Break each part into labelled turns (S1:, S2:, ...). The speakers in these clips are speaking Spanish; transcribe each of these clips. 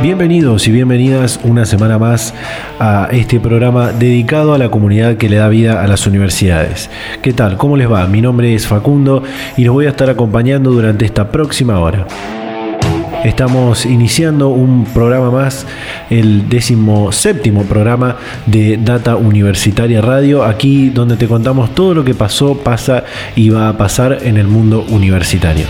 S1: Bienvenidos y bienvenidas una semana más a este programa dedicado a la comunidad que le da vida a las universidades. ¿Qué tal? ¿Cómo les va? Mi nombre es Facundo y los voy a estar acompañando durante esta próxima hora. Estamos iniciando un programa más, el décimo séptimo programa de Data Universitaria Radio, aquí donde te contamos todo lo que pasó, pasa y va a pasar en el mundo universitario.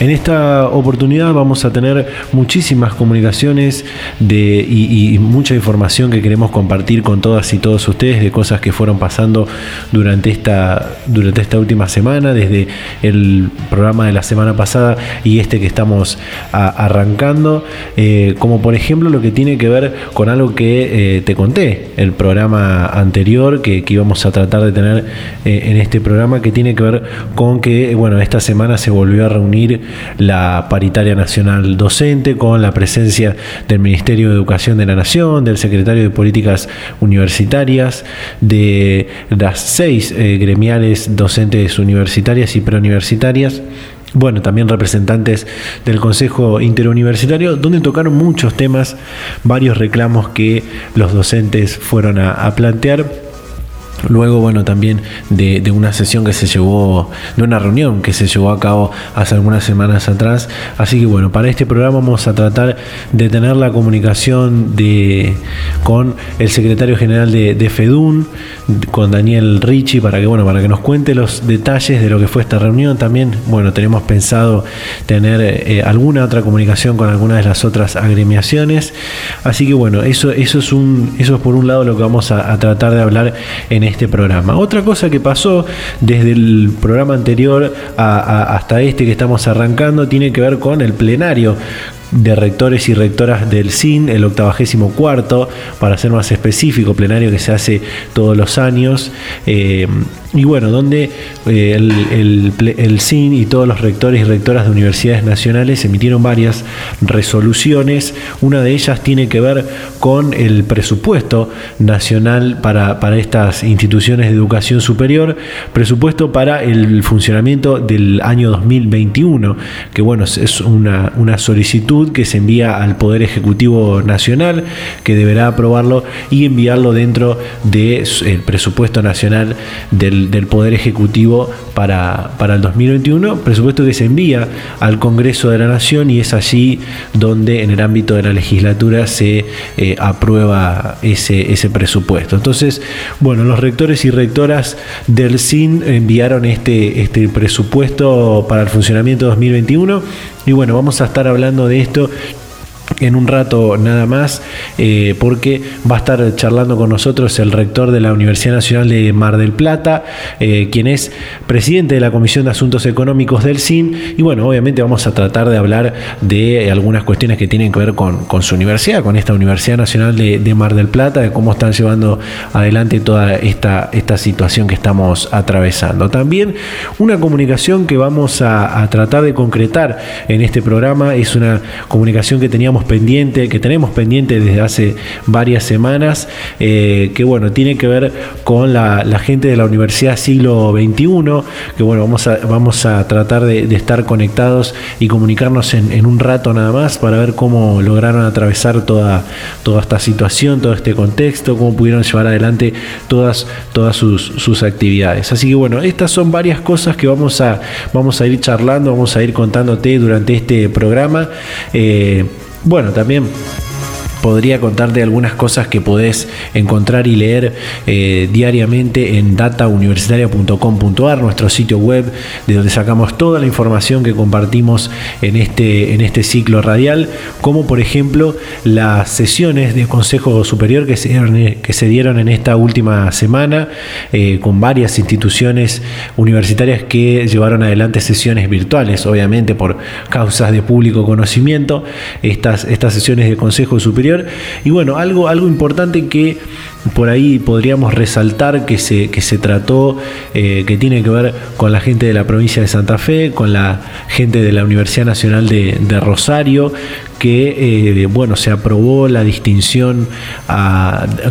S1: En esta oportunidad vamos a tener muchísimas comunicaciones de, y, mucha información que queremos compartir con todas y todos ustedes de cosas que fueron pasando durante esta, durante esta última semana, desde el programa de la semana pasada y este que estamos arrancando, eh, como por ejemplo lo que tiene que ver con algo que eh, te conté, el programa anterior que, íbamos a tratar de tener eh, en este programa, que tiene que ver con que, bueno, esta semana se volvió a reunir la paritaria nacional docente con la presencia del Ministerio de Educación de la Nación, del Secretario de Políticas Universitarias, de las seis eh, gremiales docentes universitarias y preuniversitarias. Bueno, también representantes del Consejo Interuniversitario, donde tocaron muchos temas, varios reclamos que los docentes fueron a plantear Luego, bueno, también de, una sesión que se llevó, de una reunión que se llevó a cabo hace algunas semanas atrás. Así que bueno, para este programa vamos a tratar de tener la comunicación de, con el secretario general de, FEDUN, con Daniel Ricci, para que, bueno, para que nos cuente los detalles de lo que fue esta reunión. También, bueno, tenemos pensado tener eh, alguna otra comunicación con algunas de las otras agremiaciones. Así que bueno, eso, eso, es, un, eso es por un lado lo que vamos a, a tratar de hablar en este programa. Otra cosa que pasó desde el programa anterior hasta este que estamos arrancando tiene que ver con el plenario de rectores y rectoras del CIN, el 84 para ser más específico, plenario que se hace todos los años. Eh, y bueno, donde eh, el, el, CIN y todos los rectores y rectoras de universidades nacionales emitieron varias resoluciones. Una de ellas tiene que ver con el presupuesto nacional para, para estas instituciones de educación superior, presupuesto para el funcionamiento del año 2021, que bueno, es una, una solicitud que se envía al Poder Ejecutivo Nacional, que deberá aprobarlo y enviarlo dentro del presupuesto nacional del del, Poder Ejecutivo para, para, el 2021, presupuesto que se envía al Congreso de la Nación y es allí donde en el ámbito de la legislatura se eh, aprueba ese, ese presupuesto. Entonces, bueno, los rectores y rectoras del CIN enviaron este, este presupuesto para el funcionamiento 2021 y bueno, vamos a estar hablando de esto en un rato nada más, eh, porque va a estar charlando con nosotros el rector de la Universidad Nacional de Mar del Plata, eh, quien es presidente de la Comisión de Asuntos Económicos del CIN, y bueno, obviamente vamos a tratar de hablar de algunas cuestiones que tienen que ver con, su universidad, con esta Universidad Nacional de, Mar del Plata, de cómo están llevando adelante toda esta, esta situación que estamos atravesando. También una comunicación que vamos a tratar de concretar en este programa es una comunicación que teníamos pendiente, que tenemos pendiente desde hace varias semanas, eh, que bueno, tiene que ver con la, gente de la Universidad Siglo XXI, que bueno, vamos a, vamos a tratar de, estar conectados y comunicarnos en, un rato nada más para ver cómo lograron atravesar toda, toda esta situación, todo este contexto, cómo pudieron llevar adelante todas, todas sus, actividades. Así que bueno, estas son varias cosas que vamos a, vamos a ir charlando, vamos a ir contándote durante este programa. Eh, bueno, también podría contarte algunas cosas que podés encontrar y leer eh, diariamente en datauniversitaria.com.ar, nuestro sitio web de donde sacamos toda la información que compartimos en este, en este ciclo radial, como por ejemplo las sesiones de Consejo Superior que se dieron, en esta última semana eh, con varias instituciones universitarias que llevaron adelante sesiones virtuales, obviamente por causas de público conocimiento. Estas, estas sesiones de Consejo Superior Y bueno, algo, algo importante que por ahí podríamos resaltar que se, que se trató, eh, que tiene que ver con la gente de la provincia de Santa Fe, con la gente de la Universidad Nacional de, Rosario, que eh, bueno, se aprobó la distinción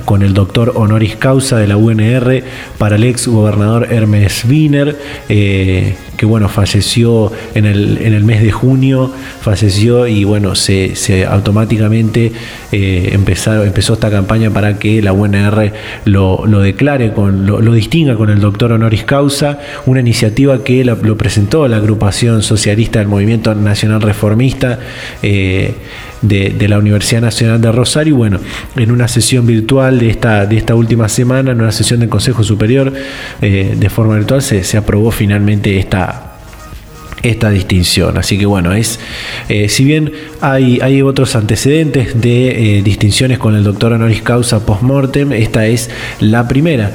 S1: con el doctor honoris causa de la UNR para el ex gobernador Hermes Wiener. Eh, que bueno, falleció en el, en el mes de junio, falleció y bueno, se, automáticamente eh, empezó, empezó esta campaña para que la UNR lo, declare, con, lo, distinga con el doctor honoris causa, una iniciativa que lo presentó la agrupación socialista del Movimiento Nacional Reformista. Eh, de, la Universidad Nacional de Rosario. Bueno, en una sesión virtual de esta, de esta última semana, en una sesión del Consejo Superior eh, de forma virtual, se, se aprobó finalmente esta, esta distinción. Así que bueno, es eh, si bien hay, otros antecedentes de eh, distinciones con el doctor honoris causa post-mortem, esta es la primera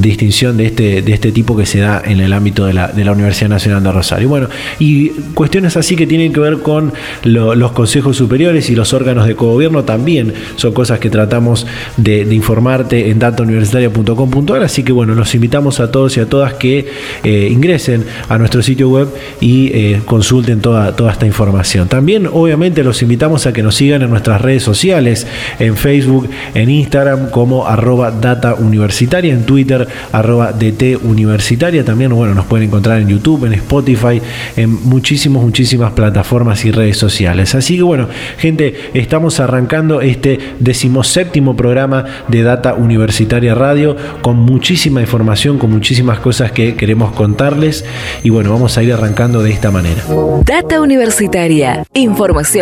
S1: distinción de este, de este tipo que se da en el ámbito de la, de la Universidad Nacional de Rosario. Bueno, y cuestiones así que tienen que ver con los consejos superiores y los órganos de cogobierno también son cosas que tratamos de, informarte en datauniversitaria.com.ar, así que bueno, los invitamos a todos y a todas que eh, ingresen a nuestro sitio web y eh, consulten toda, toda esta información. También obviamente los invitamos a que nos sigan en nuestras redes sociales, en Facebook, en Instagram como arroba data universitaria, en Twitter, arroba DT Universitaria. También, bueno, nos pueden encontrar en YouTube, en Spotify, en muchísimas, muchísimas plataformas y redes sociales. Así que, bueno, gente, estamos arrancando este decimoséptimo programa de Data Universitaria Radio con muchísima información, con muchísimas cosas que queremos contarles. Y bueno, vamos a ir arrancando de esta manera.
S2: Data Universitaria. Información,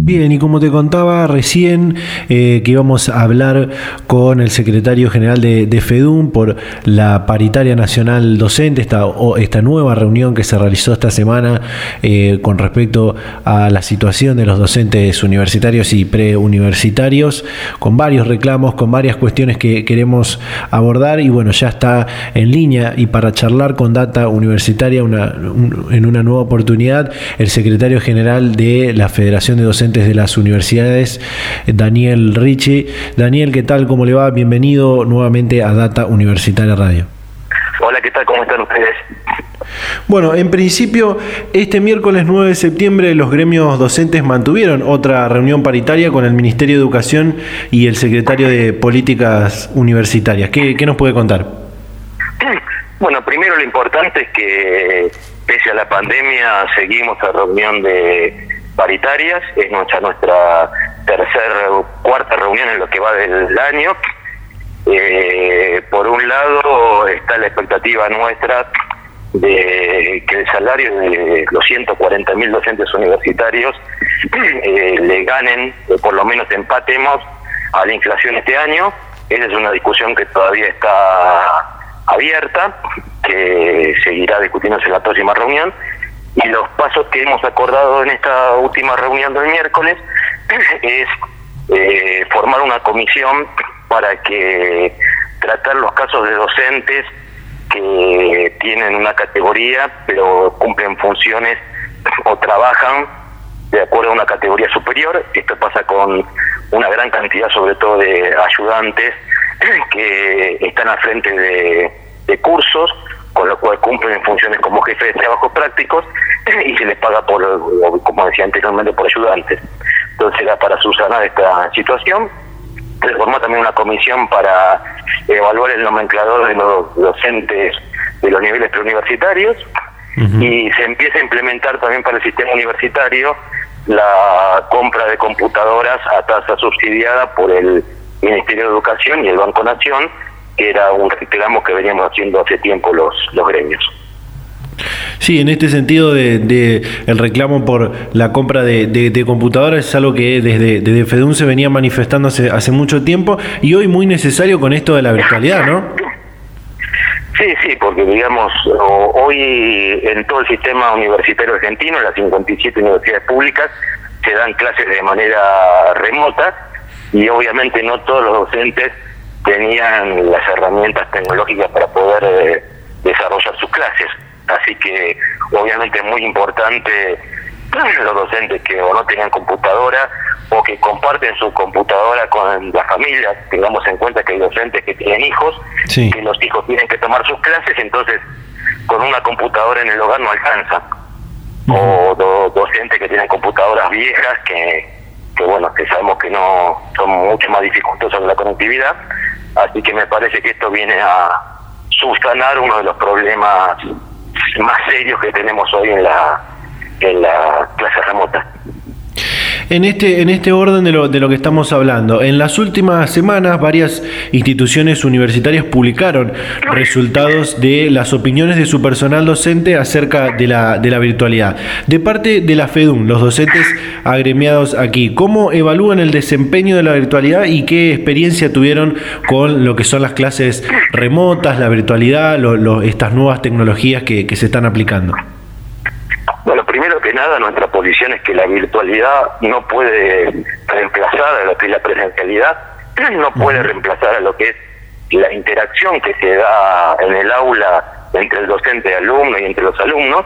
S1: Bien, y como te contaba recién eh, que íbamos a hablar con el secretario general de, FEDUM por la paritaria nacional docente, esta, esta nueva reunión que se realizó esta semana eh, con respecto a la situación de los docentes universitarios y preuniversitarios, con varios reclamos, con varias cuestiones que queremos abordar y bueno, ya está en línea y para charlar con Data Universitaria una, en una nueva oportunidad el secretario general de la Federación de Docentes de las universidades, Daniel Ricci. Daniel, ¿qué tal? ¿Cómo le va? Bienvenido nuevamente a Data Universitaria Radio.
S3: Hola, ¿qué tal? ¿Cómo están ustedes?
S1: Bueno, en principio, este miércoles 9 de septiembre los gremios docentes mantuvieron otra reunión paritaria con el Ministerio de Educación y el secretario de Políticas Universitarias. ¿Qué, qué nos puede contar?
S3: Bueno, primero lo importante es que pese a la pandemia seguimos a reunión de paritarias, es nuestra, nuestra tercera, cuarta reunión en lo que va del año. Eh, por un lado está la expectativa nuestra de que el salario de los 140 mil docentes universitarios eh, le ganen, por lo menos empatemos a la inflación este año. Esa es una discusión que todavía está abierta, que seguirá discutiéndose en la próxima reunión y los pasos que hemos acordado en esta última reunión del miércoles es eh, formar una comisión para que tratar los casos de docentes que tienen una categoría pero cumplen funciones o trabajan de acuerdo a una categoría superior. Esto pasa con una gran cantidad sobre todo de ayudantes que están al frente de, de cursos con lo cual cumplen funciones como jefe de trabajo prácticos y se les paga por, como decía anteriormente, por ayudantes. Entonces era para subsanar esta situación. Se formó también una comisión para evaluar el nomenclador de los docentes de los niveles preuniversitarios y se empieza a implementar también para el sistema universitario la compra de computadoras a tasa subsidiada por el Ministerio de Educación y el Banco Nación que era un reclamo que veníamos haciendo hace tiempo los, los gremios.
S1: Sí, en este sentido de, el reclamo por la compra de, de, computadoras es algo que desde, desde FEDUN se venía manifestando hace, hace mucho tiempo y hoy muy necesario con esto de la virtualidad, ¿no?
S3: Sí, sí, porque digamos, hoy en todo el sistema universitario argentino, en las 57 universidades públicas, se dan clases de manera remota y obviamente no todos los docentes tenían las herramientas tecnológicas para poder eh, desarrollar sus clases. Así que obviamente es muy importante los docentes que o no tengan computadora o que comparten su computadora con la familia. Tengamos en cuenta que hay docentes que tienen hijos, que los hijos tienen que tomar sus clases, entonces con una computadora en el hogar no alcanza. O docentes que tienen computadoras viejas que, que, bueno, que sabemos que no son mucho más dificultosas en la conectividad. Así que me parece que esto viene a subsanar uno de los problemas más serios que tenemos hoy en la en la clase remota.
S1: En este, en este orden de lo, de lo que estamos hablando, en las últimas semanas varias instituciones universitarias publicaron resultados de las opiniones de su personal docente acerca de la, de la virtualidad. De parte de la FEDUM, los docentes agremiados aquí, ¿cómo evalúan el desempeño de la virtualidad y qué experiencia tuvieron con lo que son las clases remotas, la virtualidad, estas nuevas tecnologías que, que se están aplicando?
S3: Que nada, nuestra posición es que la virtualidad no puede reemplazar a lo que es la presencialidad, no puede reemplazar a lo que es la interacción que se da en el aula entre el docente y alumno y entre los alumnos.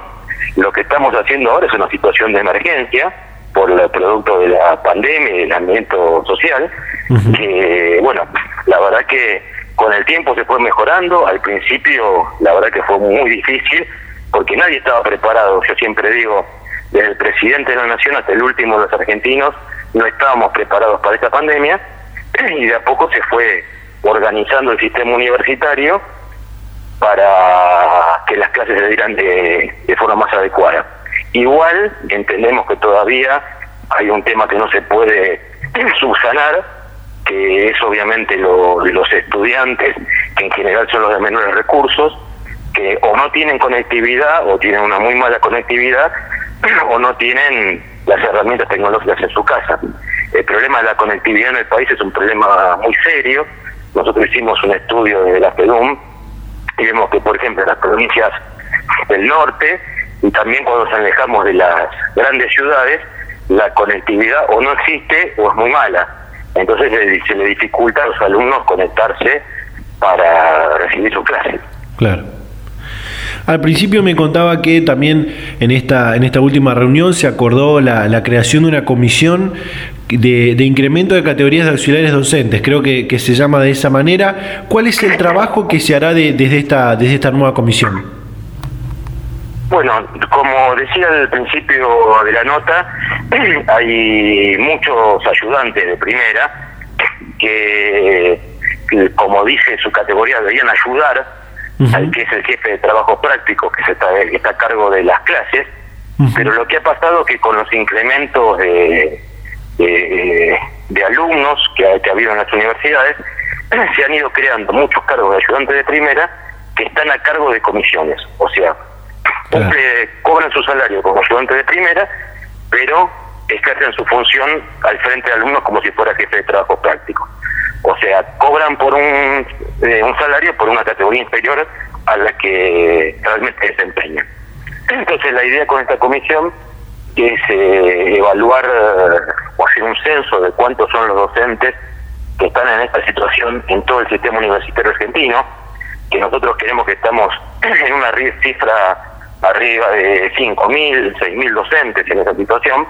S3: Lo que estamos haciendo ahora es una situación de emergencia por el producto de la pandemia y del ambiente social, que, bueno, la verdad que con el tiempo se fue mejorando, al principio la verdad que fue muy difícil, porque nadie estaba preparado. Yo siempre digo, desde el presidente de la nación hasta el último de los argentinos, no estábamos preparados para esta pandemia y de a poco se fue organizando el sistema universitario para que las clases se dieran de, de forma más adecuada. Igual entendemos que todavía hay un tema que no se puede subsanar, que es obviamente los estudiantes, que en general son los de menores recursos, que o no tienen conectividad o tienen una muy mala conectividad o no tienen las herramientas tecnológicas en su casa. El problema de la conectividad en el país es un problema muy serio. Nosotros hicimos un estudio de la FEDUM y vemos que, por ejemplo, en las provincias del norte y también cuando nos alejamos de las grandes ciudades, la conectividad o no existe o es muy mala. Entonces se le dificulta a los alumnos conectarse para recibir su clase.
S1: Claro. Al principio me contaba que también en esta, en esta última reunión se acordó la, creación de una comisión de, incremento de categorías de auxiliares docentes, creo que, se llama de esa manera. ¿Cuál es el trabajo que se hará desde, esta, desde esta nueva comisión?
S3: Bueno, como decía al principio de la nota, hay muchos ayudantes de primera que, como dice su categoría, deberían ayudar al que es el jefe de trabajo práctico, que, se está, está a cargo de las clases, pero lo que ha pasado es que con los incrementos de, de, alumnos que ha, que ha habido en las universidades, se han ido creando muchos cargos de ayudantes de primera que están a cargo de comisiones, o sea, cobran su salario como ayudante de primera, pero ejercen su función al frente de alumnos como si fuera jefe de trabajo práctico. O sea, cobran por un, eh, un salario por una categoría inferior a la que realmente desempeñan. Entonces la idea con esta comisión es eh, evaluar eh, o hacer un censo de cuántos son los docentes que están en esta situación en todo el sistema universitario argentino, que nosotros queremos que estamos en una cifra arriba de 5.000, 6.000 docentes en esa situación,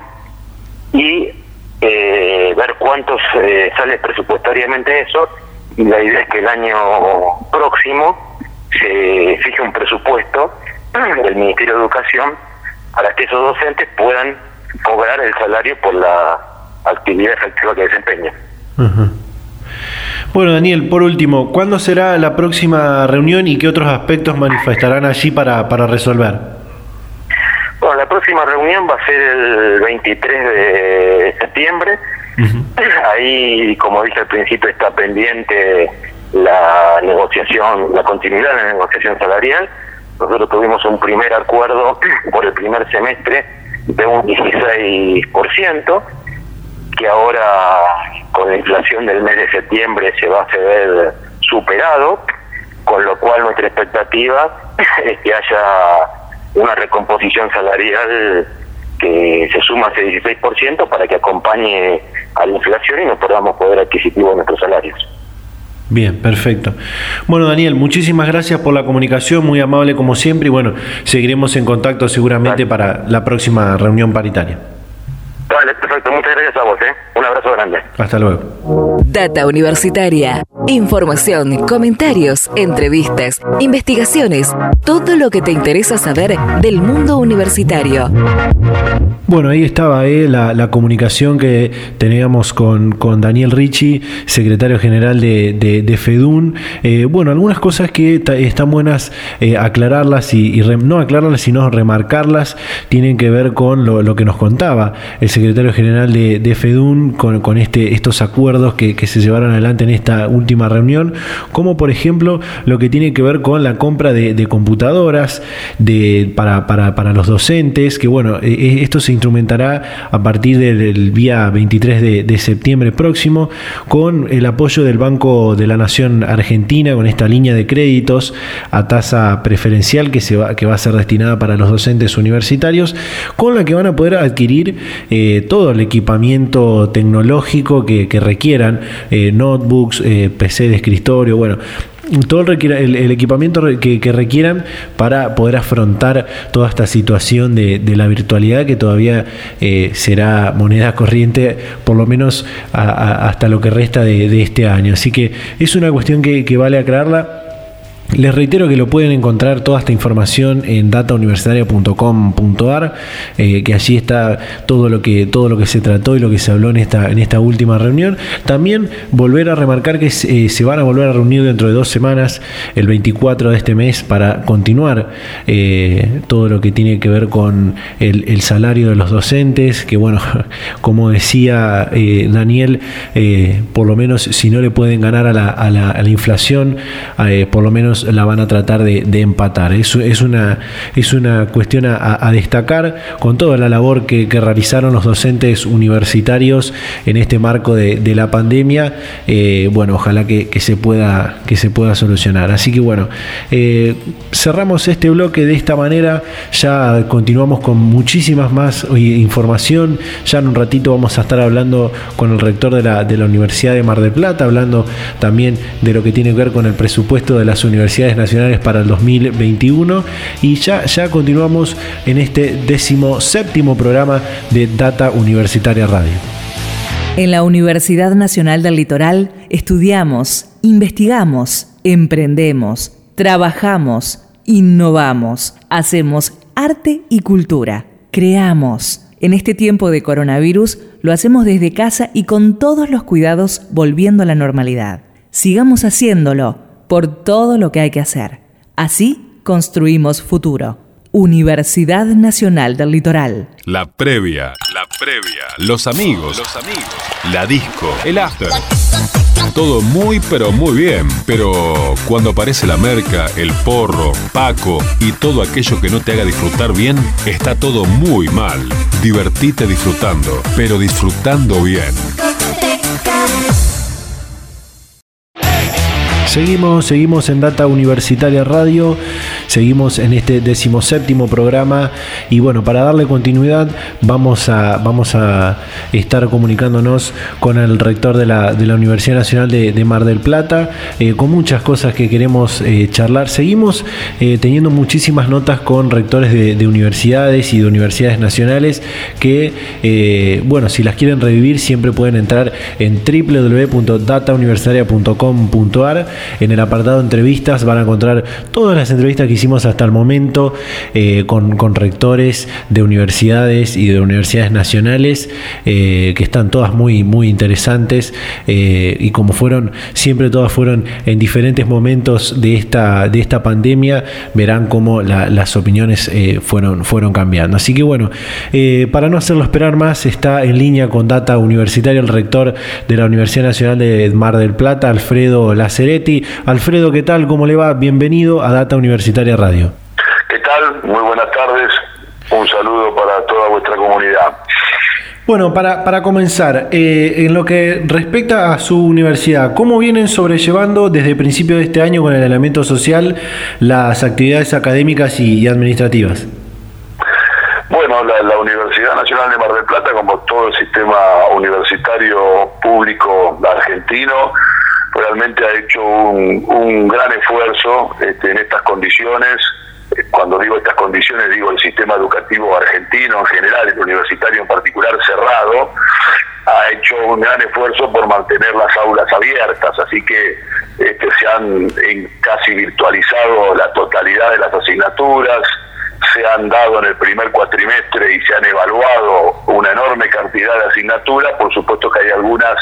S3: y eh, ver cuántos eh, sale presupuestariamente eso y la idea es que el año próximo se fije un presupuesto del Ministerio de Educación para que esos docentes puedan cobrar el salario por la actividad efectiva que desempeñan.
S1: Bueno, Daniel, por último, ¿cuándo será la próxima reunión y qué otros aspectos manifestarán allí para, para resolver?
S3: Bueno, la próxima reunión va a ser el 23 de septiembre. Ahí, como dije al principio, está pendiente la negociación, la continuidad de la negociación salarial. Nosotros tuvimos un primer acuerdo por el primer semestre de un 16%, que ahora con la inflación del mes de septiembre se va a ver superado, con lo cual nuestra expectativa es que haya una recomposición salarial que se suma ese 16% para que acompañe a la inflación y nos podamos poder adquisitivo de nuestros salarios.
S1: Bien, perfecto. Bueno, Daniel, muchísimas gracias por la comunicación, muy amable como siempre, y bueno, seguiremos en contacto seguramente para la próxima reunión paritaria.
S3: Vale, perfecto, muchas gracias a vos, ¿eh? Un abrazo grande.
S1: Hasta luego.
S2: Data Universitaria. Información, comentarios, entrevistas, investigaciones, todo lo que te interesa saber del mundo universitario.
S1: Bueno, ahí estaba eh, la, comunicación que teníamos con, Daniel Ricci, secretario general de, de, FEDUN. Eh, bueno, algunas cosas que están buenas eh, aclararlas y, no aclararlas, sino remarcarlas, tienen que ver con lo, que nos contaba el secretario general de, de FEDUN con, este, estos acuerdos que, se llevaron adelante en esta última reunión, como por ejemplo lo que tiene que ver con la compra de, computadoras de, para, para, para, los docentes, que bueno, esto se instrumentará a partir del día 23 de, septiembre próximo con el apoyo del Banco de la Nación Argentina con esta línea de créditos a tasa preferencial que, se va, que va a ser destinada para los docentes universitarios, con la que van a poder adquirir eh, todo el equipamiento tecnológico que, requieran, eh, notebooks, eh, PC de escritorio, bueno, todo el, equipamiento que, requieran para poder afrontar toda esta situación de, la virtualidad que todavía eh, será moneda corriente por lo menos hasta lo que resta de, este año. Así que es una cuestión que, que vale aclararla les reitero que lo pueden encontrar toda esta información en datauniversitaria.com.ar, eh, que allí está todo lo que todo lo que se trató y lo que se habló en esta en esta última reunión. También volver a remarcar que eh, se van a volver a reunir dentro de dos semanas, el 24 de este mes, para continuar eh, todo lo que tiene que ver con el, salario de los docentes, que bueno, como decía Daniel, por lo menos si no le pueden ganar a la, a la inflación, por lo menos la van a tratar de, empatar. Es, es, una, es una cuestión a, destacar con toda la labor que, realizaron los docentes universitarios en este marco de, la pandemia. Eh, bueno, ojalá que, se pueda, que se pueda solucionar. Así que bueno, eh, cerramos este bloque de esta manera. Ya continuamos con muchísimas más información. Ya en un ratito vamos a estar hablando con el rector de la, de la Universidad de Mar del Plata, hablando también de lo que tiene que ver con el presupuesto de las universidades nacionales para el 2021 y ya, ya continuamos en este décimo séptimo programa de Data Universitaria Radio.
S2: En la Universidad Nacional del Litoral estudiamos, investigamos, emprendemos, trabajamos, innovamos, hacemos arte y cultura, creamos. En este tiempo de coronavirus lo hacemos desde casa y con todos los cuidados volviendo a la normalidad. Sigamos haciéndolo por todo lo que hay que hacer. Así construimos futuro. Universidad Nacional del Litoral.
S4: La previa, la previa, los amigos, los amigos, la disco, el after. Todo muy pero muy bien, pero cuando aparece la merca, el porro, Paco y todo aquello que no te haga disfrutar bien, está todo muy mal. Divertite disfrutando, pero disfrutando bien.
S1: Seguimos, seguimos en Data Universitaria Radio, seguimos en este decimoséptimo programa y bueno, para darle continuidad vamos a, vamos a estar comunicándonos con el rector de la, de la Universidad Nacional de, Mar del Plata, eh, con muchas cosas que queremos eh, charlar. Seguimos eh, teniendo muchísimas notas con rectores de, de, universidades y de universidades nacionales que, bueno, si las quieren revivir siempre pueden entrar en www.datauniversitaria.com.ar en el apartado entrevistas van a encontrar todas las entrevistas que hicimos hasta el momento eh, con, rectores de universidades y de universidades nacionales, eh, que están todas muy, muy interesantes eh, y como fueron, siempre todas fueron en diferentes momentos de esta, de esta pandemia, verán cómo las opiniones fueron, fueron cambiando. Así que bueno, para no hacerlo esperar más, está en línea con Data Universitaria el rector de la Universidad Nacional de Mar del Plata, Alfredo Laceretti Alfredo, ¿qué tal? ¿Cómo le va? Bienvenido a Data Universitaria Radio.
S5: ¿Qué tal? Muy buenas tardes. Un saludo para toda vuestra comunidad.
S1: Bueno, para, para comenzar, eh, en lo que respecta a su universidad, ¿cómo vienen sobrellevando desde el principio de este año con el elemento social las actividades académicas y, administrativas?
S5: Bueno, la, Universidad sistema universitario público argentino realmente ha hecho un, gran esfuerzo este, en estas condiciones. Cuando digo estas condiciones, digo el sistema educativo argentino en general, el universitario en ha hecho un gran esfuerzo por mantener las aulas abiertas, así que este, se han casi virtualizado la totalidad de las asignaturas, se han dado en el primer cuatrimestre y se han evaluado una enorme cantidad de asignaturas, por supuesto que hay algunas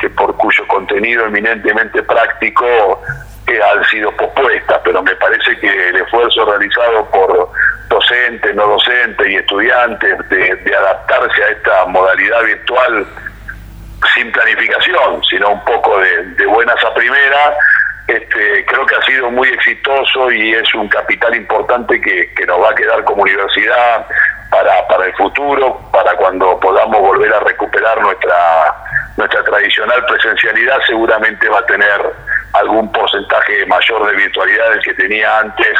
S5: que por cuyo contenido eminentemente práctico eh, han sido pospuestas, pero me parece que el esfuerzo realizado por docentes, no docentes y estudiantes de, adaptarse a esta modalidad virtual sin planificación, sino un poco de, buenas a primeras, este, creo que ha sido muy exitoso y es un capital importante que, que nos va a quedar como universidad para, para el futuro, para cuando podamos volver a recuperar nuestra, nuestra tradicional presencialidad, seguramente va a tener algún porcentaje mayor de virtualidad del que tenía antes,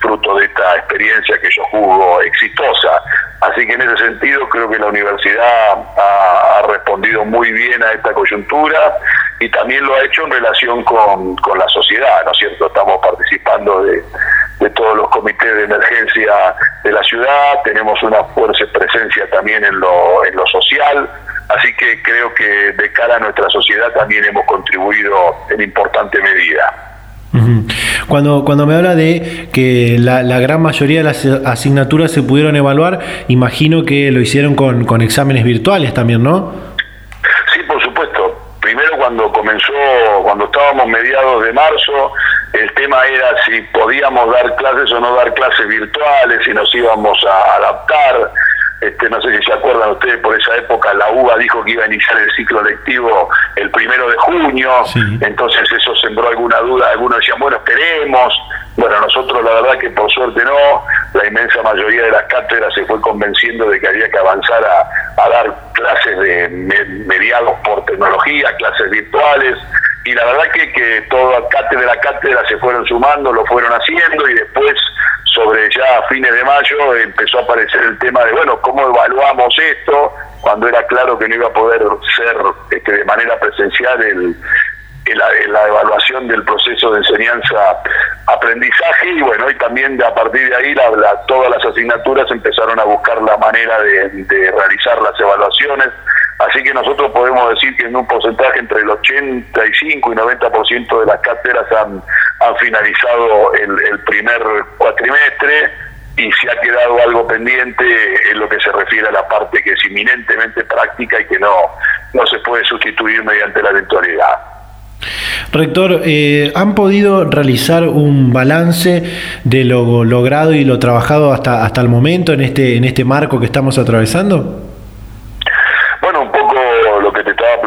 S5: fruto de esta experiencia que yo juzgo exitosa. Así que en ese sentido creo que la universidad ha, ha respondido muy bien a esta coyuntura y también lo ha hecho en relación con, con la sociedad, ¿no es cierto? Estamos participando de, de todos los comités de emergencia de la ciudad, tenemos una fuerte presencia también en lo, en lo social, así que creo que de cara a nuestra sociedad también hemos contribuido en importante medida.
S1: Cuando, cuando me habla de que la, la, gran mayoría de las asignaturas se pudieron evaluar, imagino que lo hicieron con, con exámenes virtuales también, ¿no?
S5: cuando comenzó, cuando estábamos mediados de marzo, el tema era si podíamos dar clases o no dar clases virtuales, si nos íbamos a adaptar. Este, no sé si se acuerdan ustedes, por esa época la UBA dijo que iba a iniciar el ciclo lectivo el primero de junio, entonces eso sembró alguna duda, algunos decían, bueno, esperemos, bueno, nosotros la verdad que por suerte no, la inmensa mayoría de las cátedras se fue convenciendo de que había que avanzar a, dar clases de mediados por tecnología, clases virtuales, y la verdad que, que toda cátedra a cátedra se fueron sumando, lo fueron haciendo y después sobre ya a fines de mayo empezó a aparecer el tema de, bueno, ¿cómo evaluamos esto? Cuando era claro que no iba a poder ser este, de manera presencial el, la, evaluación del proceso de enseñanza-aprendizaje y bueno, y también a partir de ahí la, todas las asignaturas empezaron a buscar la manera de, realizar las evaluaciones, así que nosotros podemos decir que en un porcentaje entre el 85 y 90% de las cátedras han, finalizado el, el primer cuatrimestre y se ha quedado algo pendiente en lo que se refiere a la parte que es inminentemente práctica y que no, no se puede sustituir mediante la virtualidad.
S1: Rector, eh, ¿han podido realizar un balance de lo logrado y lo trabajado hasta, hasta el momento en este, en este marco que estamos atravesando?
S5: Bueno, un poco lo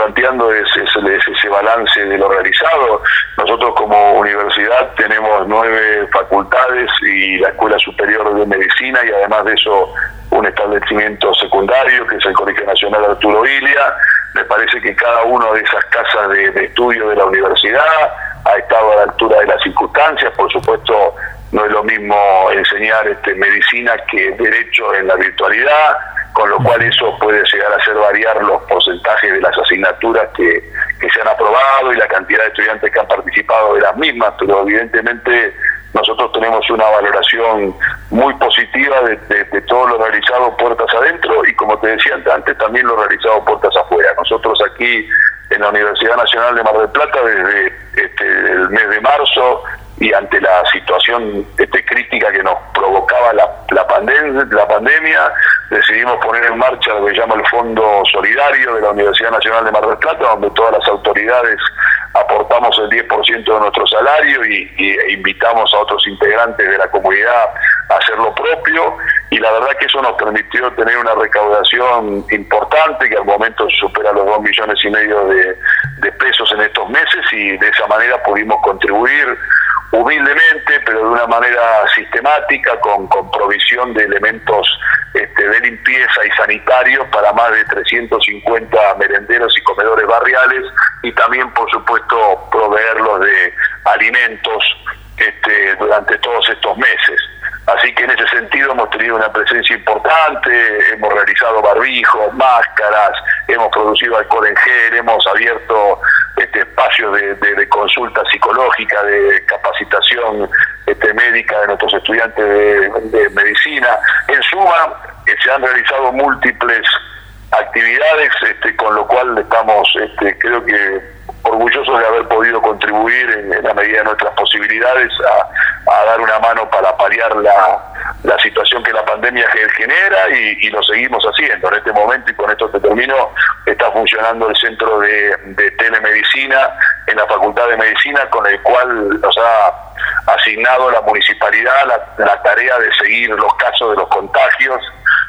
S5: planteando es, ese balance de lo realizado. Nosotros como universidad tenemos nueve facultades y la Escuela Superior de Medicina y además de eso un establecimiento secundario que es el Colegio Nacional Arturo Ilia me parece que cada una de esas casas de, estudio de la universidad ha estado a la altura de las circunstancias. Por supuesto, no es lo mismo enseñar este, medicina que derecho en la virtualidad, con lo cual eso puede llegar a hacer variar los porcentajes de las asignaturas que, que se han aprobado y la cantidad de estudiantes que han participado de las mismas, pero evidentemente nosotros tenemos una valoración muy positiva de, todo lo realizado puertas adentro y como te decía antes, también lo realizado puertas afuera. Nosotros aquí en la Universidad Nacional de Mar del Plata desde este, el mes de marzo y ante la situación este, crítica que nos provocaba la, la, pandemia, la pandemia, decidimos poner en marcha lo que llama el Fondo Solidario de la Universidad Nacional de Mar del Plata, donde todas las autoridades aportamos el 10% de nuestro salario y, e invitamos a otros integrantes de la comunidad a hacer lo propio. Y la verdad que eso nos permitió tener una recaudación importante que al momento supera los 2 millones y medio de, de pesos en estos meses y de esa manera pudimos contribuir humildemente, pero de una manera sistemática, con, provisión de elementos este, de limpieza y sanitarios para más de 350 merenderos y comedores barriales y también, por supuesto, proveerlos de alimentos este, durante todos estos meses. Así que en ese sentido hemos tenido una presencia importante, hemos realizado barbijos, máscaras, hemos producido alcohol en gel, hemos abierto este, espacios de, consulta psicológica, de capacitación este, médica de nuestros estudiantes de, medicina. En suma, eh, se han realizado múltiples actividades, este, con lo cual estamos, este, creo que orgullosos de haber podido contribuir en, la medida de nuestras posibilidades a, dar una mano para paliar la, situación que la pandemia genera y, lo seguimos haciendo. En este momento, y con esto te termino, está funcionando el centro de, telemedicina en la Facultad de Medicina, con el cual nos ha asignado la municipalidad la tarea de seguir los casos de los contagios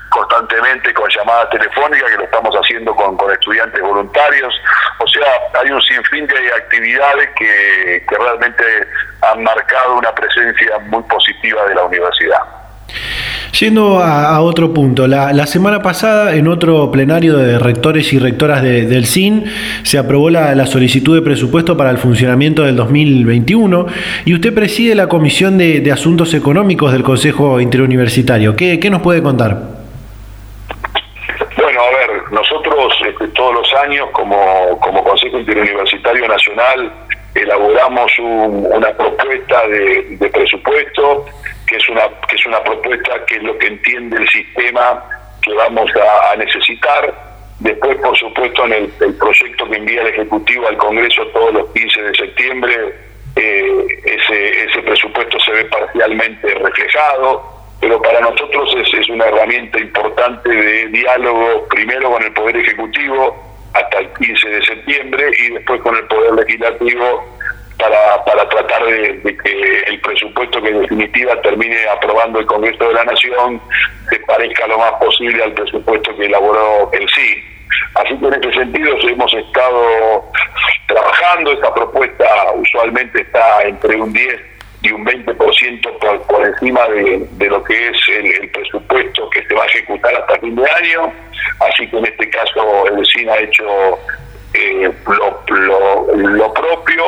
S5: constantemente con llamadas telefónicas, que lo estamos haciendo con, estudiantes voluntarios. O sea, hay un sinfín de actividades que, realmente han marcado una presencia muy positiva de la universidad.
S1: Yendo a, otro punto, la, semana pasada en otro plenario de rectores y rectoras del CIN se aprobó la, solicitud de presupuesto para el funcionamiento del 2021 y usted preside la Comisión de, Asuntos Económicos del Consejo Interuniversitario. ¿Qué, qué nos puede contar?
S5: Nosotros este, todos los años como, como Consejo Interuniversitario Nacional elaboramos una propuesta de, presupuesto que es una que es una propuesta que es lo que entiende el sistema que vamos a, necesitar. Después por supuesto en el, proyecto que envía el ejecutivo al Congreso todos los 15 de septiembre eh, ese ese presupuesto se ve parcialmente reflejado pero para nosotros es, es una herramienta importante de diálogo primero con el Poder Ejecutivo hasta el 15 de septiembre y después con el Poder Legislativo para, para tratar de, que el presupuesto que en definitiva termine aprobando el Congreso de la Nación se parezca lo más posible al presupuesto que elaboró el sí. Así que en ese sentido hemos estado trabajando, esta propuesta usualmente está entre un 10 y un 20% por, por encima de, lo que es el, presupuesto que se va a ejecutar hasta fin de año. Así que en este caso el vecino ha hecho eh, lo, propio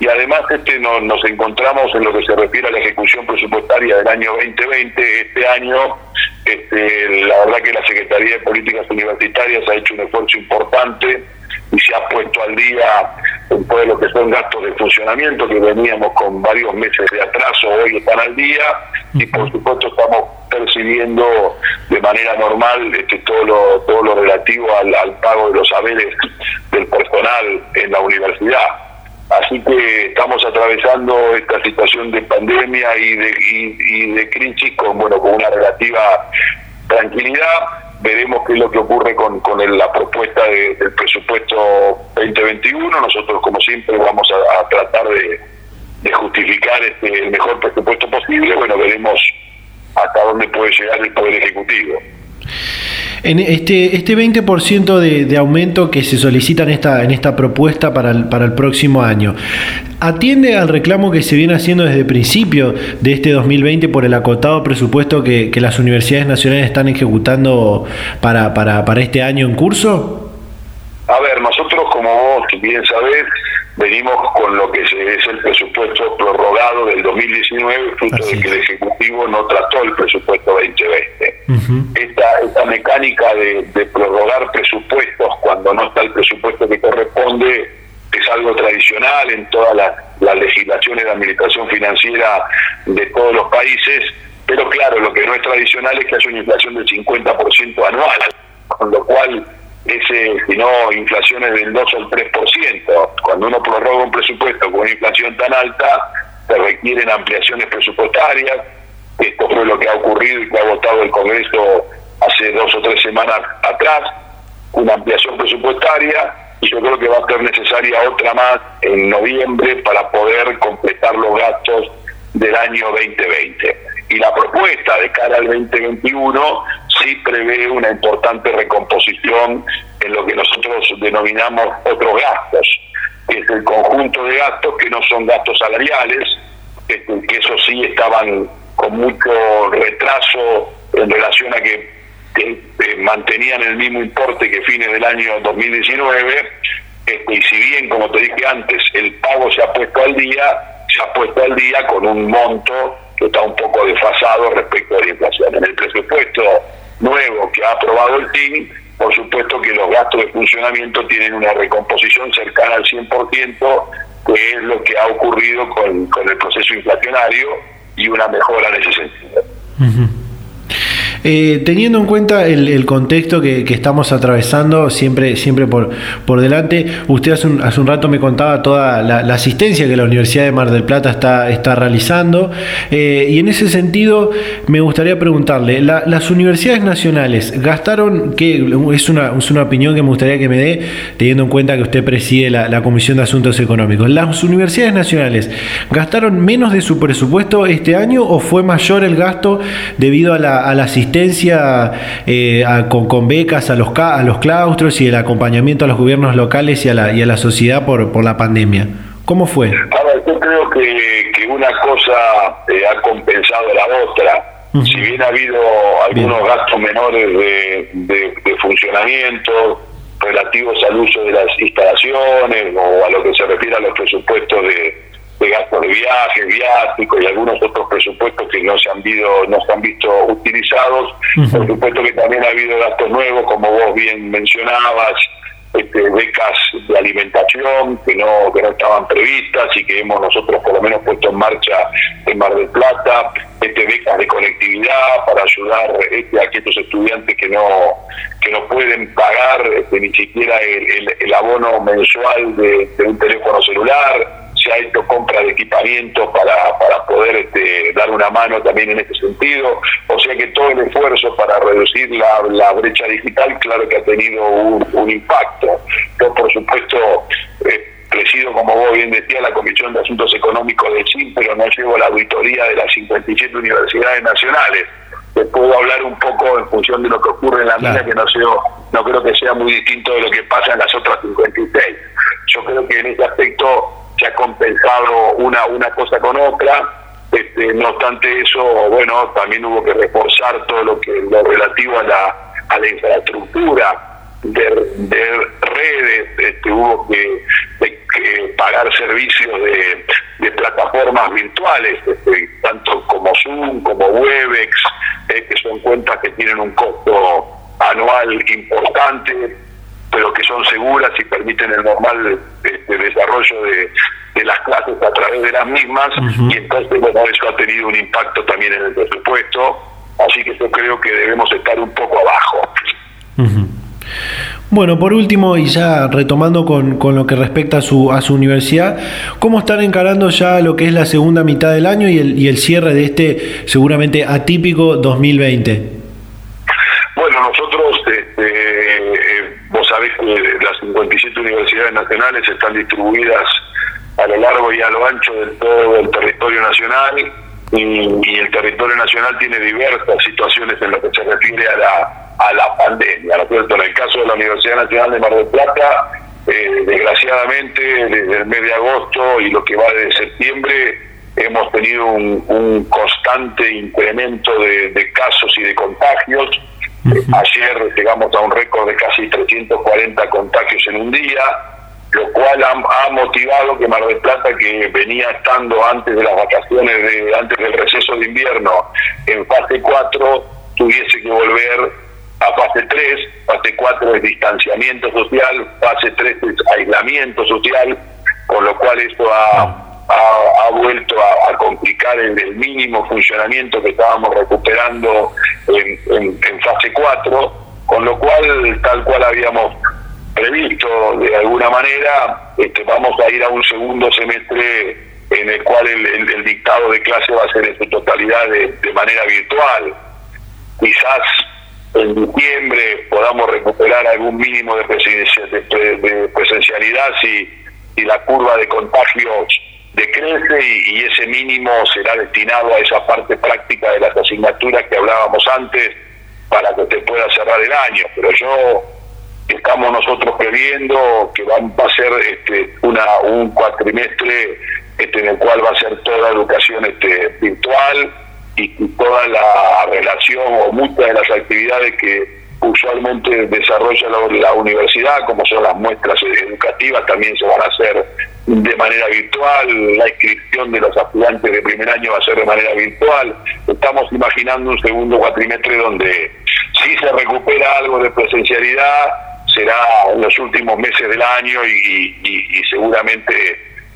S5: y además este nos encontramos en lo que se refiere a la ejecución presupuestaria del año 2020. Este año, este, la verdad que la Secretaría de Políticas Universitarias ha hecho un esfuerzo importante y se ha puesto al día en todo lo que son gastos de funcionamiento que veníamos con varios meses de atraso, hoy están al día y por supuesto estamos percibiendo de manera normal este, todo lo todo lo relativo al, pago de los saberes del personal en la universidad. Así que estamos atravesando esta situación de pandemia y de, y de crisis con bueno con una relativa tranquilidad veremos qué es lo que ocurre con, con la propuesta del presupuesto 2021. Nosotros, como siempre, vamos a, tratar de, justificar este, el mejor presupuesto posible. Bueno, veremos hasta dónde puede llegar el Poder Ejecutivo.
S1: En este, este 20% de, de, aumento que se solicita en esta, en esta propuesta para el, para el próximo año, ¿atiende al reclamo que se viene haciendo desde el principio de este 2020 por el acotado presupuesto que, que las universidades nacionales están ejecutando para, para, para este año en curso?
S5: A ver, nosotros como vos bien sabés, venimos con lo que es el presupuesto prorrogado del 2019, fruto de que el Ejecutivo no trató el presupuesto 2020. esta, esta mecánica de, prorrogar presupuestos cuando no está el presupuesto que corresponde es algo tradicional en todas las legislaciones de administración financiera de todos los países, pero claro, lo que no es tradicional es que haya una inflación del 50% anual, con lo cual ese, si no, inflaciones del 2 o el 3%. Cuando uno prorroga un presupuesto con una inflación tan alta, se requieren ampliaciones presupuestarias. Esto fue lo que ha ocurrido y que ha votado el Congreso hace dos o tres semanas atrás, una ampliación presupuestaria y yo creo que va a ser necesaria otra más en noviembre para poder completar los gastos del año 2020. Y la propuesta de cara al 2021 sí prevé una importante recomposición en lo que nosotros denominamos otros gastos, que es el conjunto de gastos que no son gastos salariales, este, que eso sí estaban con mucho retraso en relación a que, mantenían el mismo importe que fines del año 2019, este, y si bien, como te dije antes, el pago se ha puesto al día, se ha puesto al día con un monto que está un poco desfasado respecto a la inflación. En el presupuesto nuevo que ha aprobado el TIN, por supuesto que los gastos de funcionamiento tienen una recomposición cercana al 100%, que es lo que ha ocurrido con, con el proceso inflacionario y una mejora en ese sentido.
S1: Eh, teniendo en cuenta el, contexto que, estamos atravesando siempre, siempre por, por delante, usted hace un, hace un rato me contaba toda la, asistencia que la Universidad de Mar del Plata está, está realizando. Eh, y en ese sentido me gustaría preguntarle, las universidades nacionales gastaron, que es una, es una opinión que me gustaría que me dé, teniendo en cuenta que usted preside la, Comisión de Asuntos Económicos, ¿las universidades nacionales gastaron menos de su presupuesto este año o fue mayor el gasto debido a la, a la asistencia? Asistencia eh, con, becas a los, a los claustros y el acompañamiento a los gobiernos locales y a la, y a la sociedad por, por la pandemia. ¿Cómo fue?
S5: A ver, yo creo que, que una cosa eh, ha compensado la otra. Si bien ha habido algunos gastos menores de, de, funcionamiento relativos al uso de las instalaciones o a lo que se refiere a los presupuestos de, de gastos de viaje, viáticos y algunos otros presupuestos que no se han visto, no se han visto utilizados. Por supuesto que también ha habido gastos nuevos, como vos bien mencionabas, este, becas de alimentación que no que no estaban previstas y que hemos nosotros por lo menos puesto en marcha en Mar del Plata, este, becas de conectividad para ayudar este, a aquellos estudiantes que no que no pueden pagar este, ni siquiera el, abono mensual de un teléfono celular se ha hecho compra de equipamiento para, para poder este, dar una mano también en este sentido. O sea que todo el esfuerzo para reducir la, la brecha digital, claro que ha tenido un, impacto. Yo, por supuesto, eh, presido, como vos bien decías, la Comisión de Asuntos Económicos del CIN, pero no llevo la auditoría de las 57 universidades nacionales. Te puedo hablar un poco en función de lo que ocurre en la mina, que no, sé, no creo que sea muy distinto de lo que pasa en las otras 56. Yo creo que en ese aspecto se ha compensado una, una cosa con otra. Este, no obstante eso, bueno, también hubo que reforzar todo lo que lo relativo a la, a la infraestructura de, redes, este, hubo que, pagar servicios de, de plataformas virtuales, este, tanto como Zoom, como Webex, eh, que son cuentas que tienen un costo anual importante pero que son seguras y permiten el normal este, desarrollo de, las clases a través de las mismas y entonces bueno eso ha tenido un impacto también en el presupuesto así que yo creo que debemos estar un poco abajo.
S1: Bueno, por último, y ya retomando con, con, lo que respecta a su, a su universidad, ¿cómo están encarando ya lo que es la segunda mitad del año y el, y el cierre de este seguramente atípico 2020?
S5: Bueno, nosotros este, Que las 57 universidades nacionales están distribuidas a lo largo y a lo ancho de todo el territorio nacional y, el territorio nacional tiene diversas situaciones en lo que se refiere a la, a la pandemia. ¿no? En el caso de la Universidad Nacional de Mar del Plata, eh, desgraciadamente desde el mes de agosto y lo que va de septiembre hemos tenido un, constante incremento de casos y de contagios Ayer llegamos a un récord de casi 340 contagios en un día, lo cual ha, motivado que Mar del Plata, que venía estando antes de las vacaciones, de, antes del receso de invierno, en fase 4, tuviese que volver a fase 3. Fase 4 es distanciamiento social, fase 3 es aislamiento social, con lo cual esto ha ha, vuelto a, complicar el, mínimo funcionamiento que estábamos recuperando en, fase 4, con lo cual, tal cual habíamos previsto de alguna manera, este, vamos a ir a un segundo semestre en el cual el, dictado de clase va a ser en su totalidad de, manera virtual. Quizás en diciembre podamos recuperar algún mínimo de, presencialidad si, si la curva de contagios decrece y, ese mínimo será destinado a esa parte práctica de las asignaturas que hablábamos antes para que te pueda cerrar el año. Pero yo estamos nosotros previendo que va, a ser este, una, un cuatrimestre este, en el cual va a ser toda educación este, virtual y, toda la relación o muchas de las actividades que usualmente desarrolla la, la, universidad, como son las muestras educativas, también se van a hacer de manera virtual, la inscripción de los aspirantes de primer año va a ser de manera virtual. Estamos imaginando un segundo cuatrimestre donde si se recupera algo de presencialidad, será en los últimos meses del año y, seguramente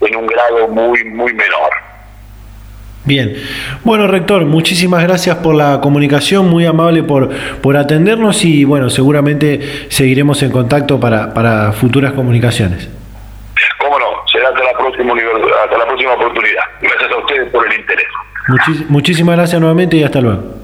S5: en un grado muy, muy menor.
S1: Bien, bueno rector, muchísimas gracias por la comunicación, muy amable por, por atendernos y bueno, seguramente seguiremos en contacto para, para futuras comunicaciones.
S5: Cómo no, será hasta la próxima, hasta la próxima oportunidad. Gracias a ustedes por el interés.
S1: muchísimas gracias nuevamente y hasta luego.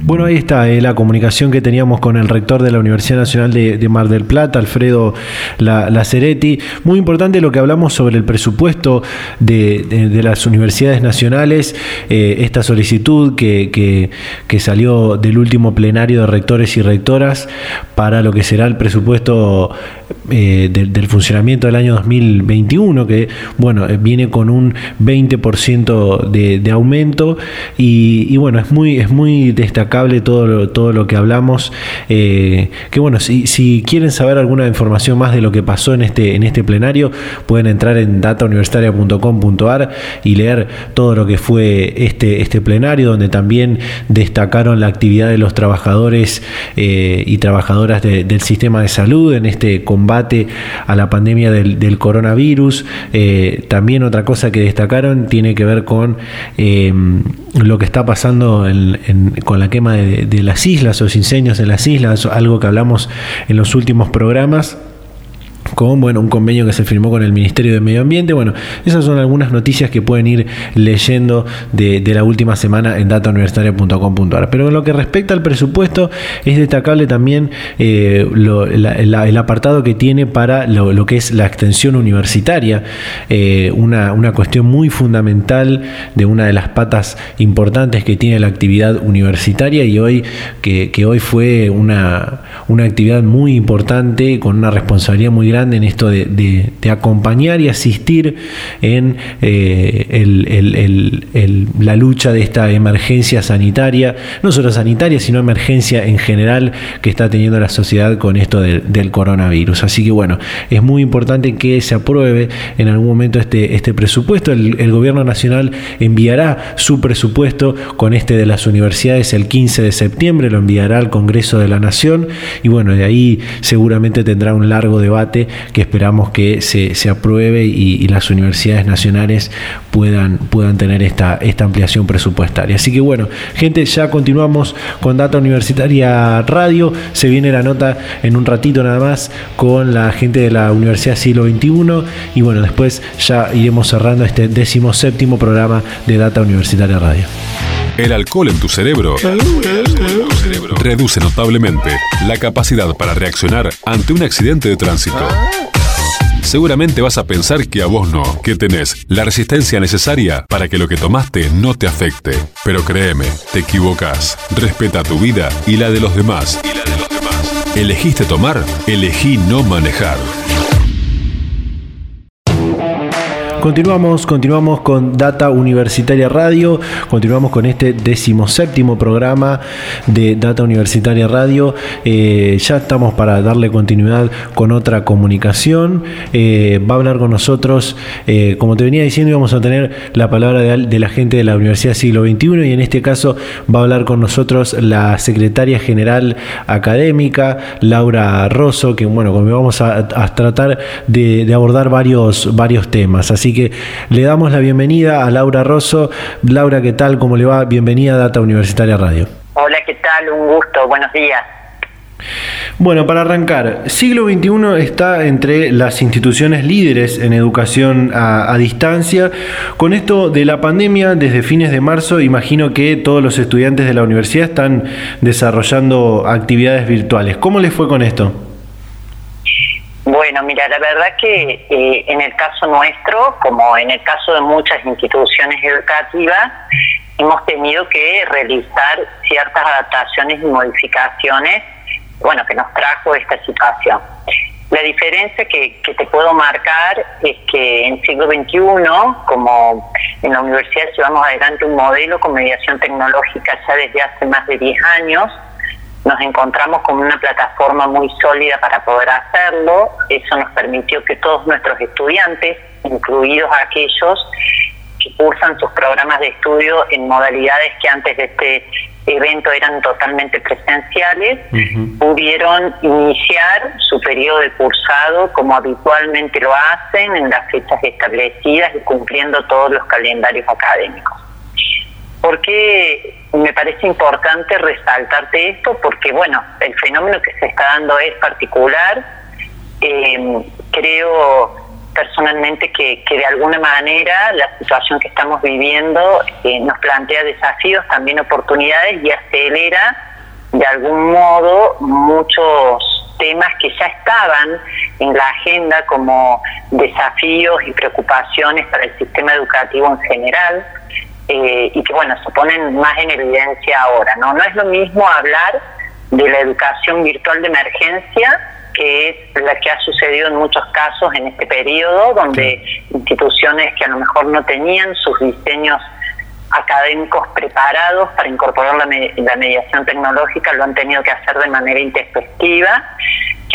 S1: Bueno, ahí está eh, la comunicación que teníamos con el rector de la Universidad Nacional de, Mar del Plata, Alfredo Laceretti. Muy importante lo que hablamos sobre el presupuesto de, las universidades nacionales, eh, esta solicitud que, salió del último plenario de rectores y rectoras para lo que será el presupuesto eh, del funcionamiento del año 2021, que bueno, viene con un 20% de, de aumento y, y bueno, es muy, es muy destacable todo lo, todo lo que hablamos. Eh, que bueno, si, si, quieren saber alguna información más de lo que pasó en este, en este plenario, pueden entrar en datauniversitaria.com.ar y leer todo lo que fue este, este plenario, donde también destacaron la actividad de los trabajadores eh, y trabajadoras del sistema de salud en este combate a la pandemia del, coronavirus. Eh, también otra cosa que destacaron tiene que ver con lo que está pasando en, con la quema de, de, las islas, los incendios en las islas, algo que hablamos en los últimos programas con bueno, un convenio que se firmó con el Ministerio de Medio Ambiente. Bueno, esas son algunas noticias que pueden ir leyendo de, la última semana en datauniversitaria.com.ar. Pero en lo que respecta al presupuesto, es destacable también eh, el apartado que tiene para lo, que es la extensión universitaria, eh, una, cuestión muy fundamental de una de las patas importantes que tiene la actividad universitaria y hoy que, hoy fue una, una actividad muy importante con una responsabilidad muy grande en esto de, acompañar y asistir en eh, la lucha de esta emergencia sanitaria, no solo sanitaria, sino emergencia en general que está teniendo la sociedad con esto del coronavirus. Así que bueno, es muy importante que se apruebe en algún momento este, este presupuesto. El, el gobierno nacional enviará su presupuesto con este de las universidades el 15 de septiembre, lo enviará al Congreso de la Nación y bueno, de ahí seguramente tendrá un largo debate que esperamos que se, apruebe y, las universidades nacionales puedan, puedan tener esta, esta ampliación presupuestaria. Así que bueno, gente, ya continuamos con Data Universitaria Radio. Se viene la nota en un ratito nada más con la gente de la Universidad Siglo XXI y bueno, después ya iremos cerrando este décimo séptimo programa de Data Universitaria Radio.
S4: El alcohol en tu cerebro reduce notablemente la capacidad para reaccionar ante un accidente de tránsito. Seguramente vas a pensar que a vos no, que tenés la resistencia necesaria para que lo que tomaste no te afecte. Pero créeme, te equivocas. Respeta tu vida y la de los demás. Y la de los demás. ¿Elegiste tomar? Elegí no manejar.
S1: Continuamos, continuamos con Data Universitaria Radio, continuamos con este decimoséptimo programa de Data Universitaria Radio. Eh, ya estamos para darle continuidad con otra comunicación. Eh, va a hablar con nosotros, eh, como te venía diciendo, vamos a tener la palabra de, la gente de la Universidad Siglo XXI y en este caso va a hablar con nosotros la secretaria general académica, Laura Rosso, que bueno, vamos a, tratar de, de, abordar varios, varios temas. Así que le damos la bienvenida a Laura Rosso. Laura, ¿qué tal? ¿Cómo le va? Bienvenida a Data Universitaria Radio.
S6: Hola, ¿qué tal? Un gusto, buenos días.
S1: Bueno, para arrancar, siglo XXI está entre las instituciones líderes en educación a, a, distancia. Con esto de la pandemia, desde fines de marzo, imagino que todos los estudiantes de la universidad están desarrollando actividades virtuales. ¿Cómo les fue con esto?
S6: Bueno, mira, la verdad que eh, en el caso nuestro, como en el caso de muchas instituciones educativas, hemos tenido que realizar ciertas adaptaciones y modificaciones bueno, que nos trajo esta situación. La diferencia que, que, te puedo marcar es que en siglo XXI, como en la universidad llevamos adelante un modelo con mediación tecnológica ya desde hace más de 10 años, nos encontramos con una plataforma muy sólida para poder hacerlo. Eso nos permitió que todos nuestros estudiantes, incluidos aquellos que cursan sus programas de estudio en modalidades que antes de este evento eran totalmente presenciales, pudieron iniciar su periodo de cursado como habitualmente lo hacen en las fechas establecidas y cumpliendo todos los calendarios académicos. ¿Por qué me parece importante resaltarte esto? Porque, bueno, el fenómeno que se está dando es particular. Eh, creo personalmente que, que, de alguna manera la situación que estamos viviendo eh, nos plantea desafíos, también oportunidades y acelera de algún modo muchos temas que ya estaban en la agenda como desafíos y preocupaciones para el sistema educativo en general eh, y que bueno se ponen más en evidencia ahora no no es lo mismo hablar de la educación virtual de emergencia que es la que ha sucedido en muchos casos en este periodo, donde instituciones que a lo mejor no tenían sus diseños académicos preparados para incorporar la, la mediación tecnológica lo han tenido que hacer de manera intempestiva,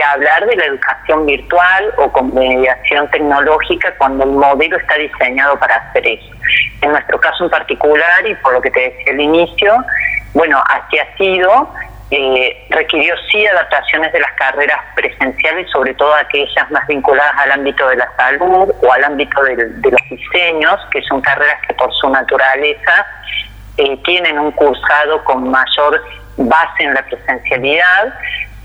S6: hablar de la educación virtual o con mediación tecnológica cuando el modelo está diseñado para hacer eso. En nuestro caso en particular, y por lo que te decía al inicio, bueno, así ha sido, eh, requirió sí adaptaciones de las carreras presenciales, sobre todo aquellas más vinculadas al ámbito de la salud o al ámbito de, los diseños, que son carreras que por su naturaleza eh, tienen un cursado con mayor base en la presencialidad,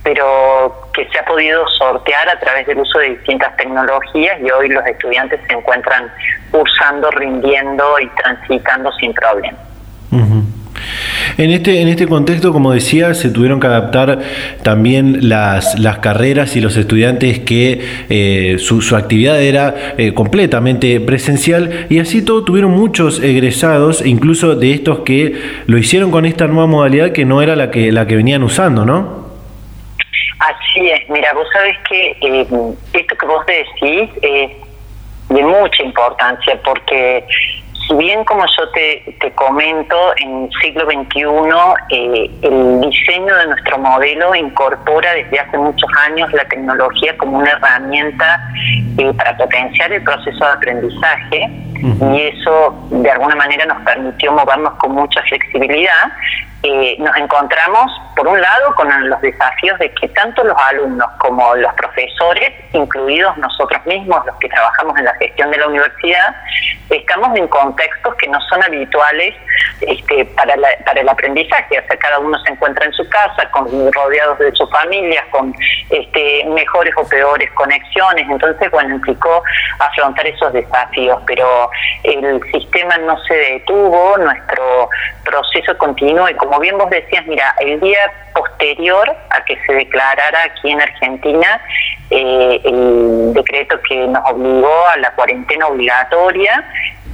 S6: pero que se ha podido sortear a través del uso de distintas tecnologías y hoy los estudiantes se encuentran cursando, rindiendo y transitando sin problema.
S1: En este, en este contexto, como decía, se tuvieron que adaptar también las, las carreras y los estudiantes que eh, su, su, actividad era eh, completamente presencial y así todo tuvieron muchos egresados, incluso de estos que lo hicieron con esta nueva modalidad que no era la que, la que venían usando, ¿no?
S6: Así es, mira, vos sabés que eh, esto que vos decís es de mucha importancia porque si bien como yo te, te comento, en siglo XXI eh, el diseño de nuestro modelo incorpora desde hace muchos años la tecnología como una herramienta eh, para potenciar el proceso de aprendizaje y eso de alguna manera nos permitió movernos con mucha flexibilidad. Eh, nos encontramos, por un lado, con los desafíos de que tanto los alumnos como los profesores, incluidos nosotros mismos, los que trabajamos en la gestión de la universidad, estamos en contextos que no son habituales este, para, la, para el aprendizaje. O sea, cada uno se encuentra en su casa, con, rodeados de sus familias, con este, mejores o peores conexiones. Entonces, bueno, implicó afrontar esos desafíos, pero el sistema no se detuvo, nuestro proceso continuó y como bien vos decías, mira, el día posterior a que se declarara aquí en Argentina eh, el decreto que nos obligó a la cuarentena obligatoria,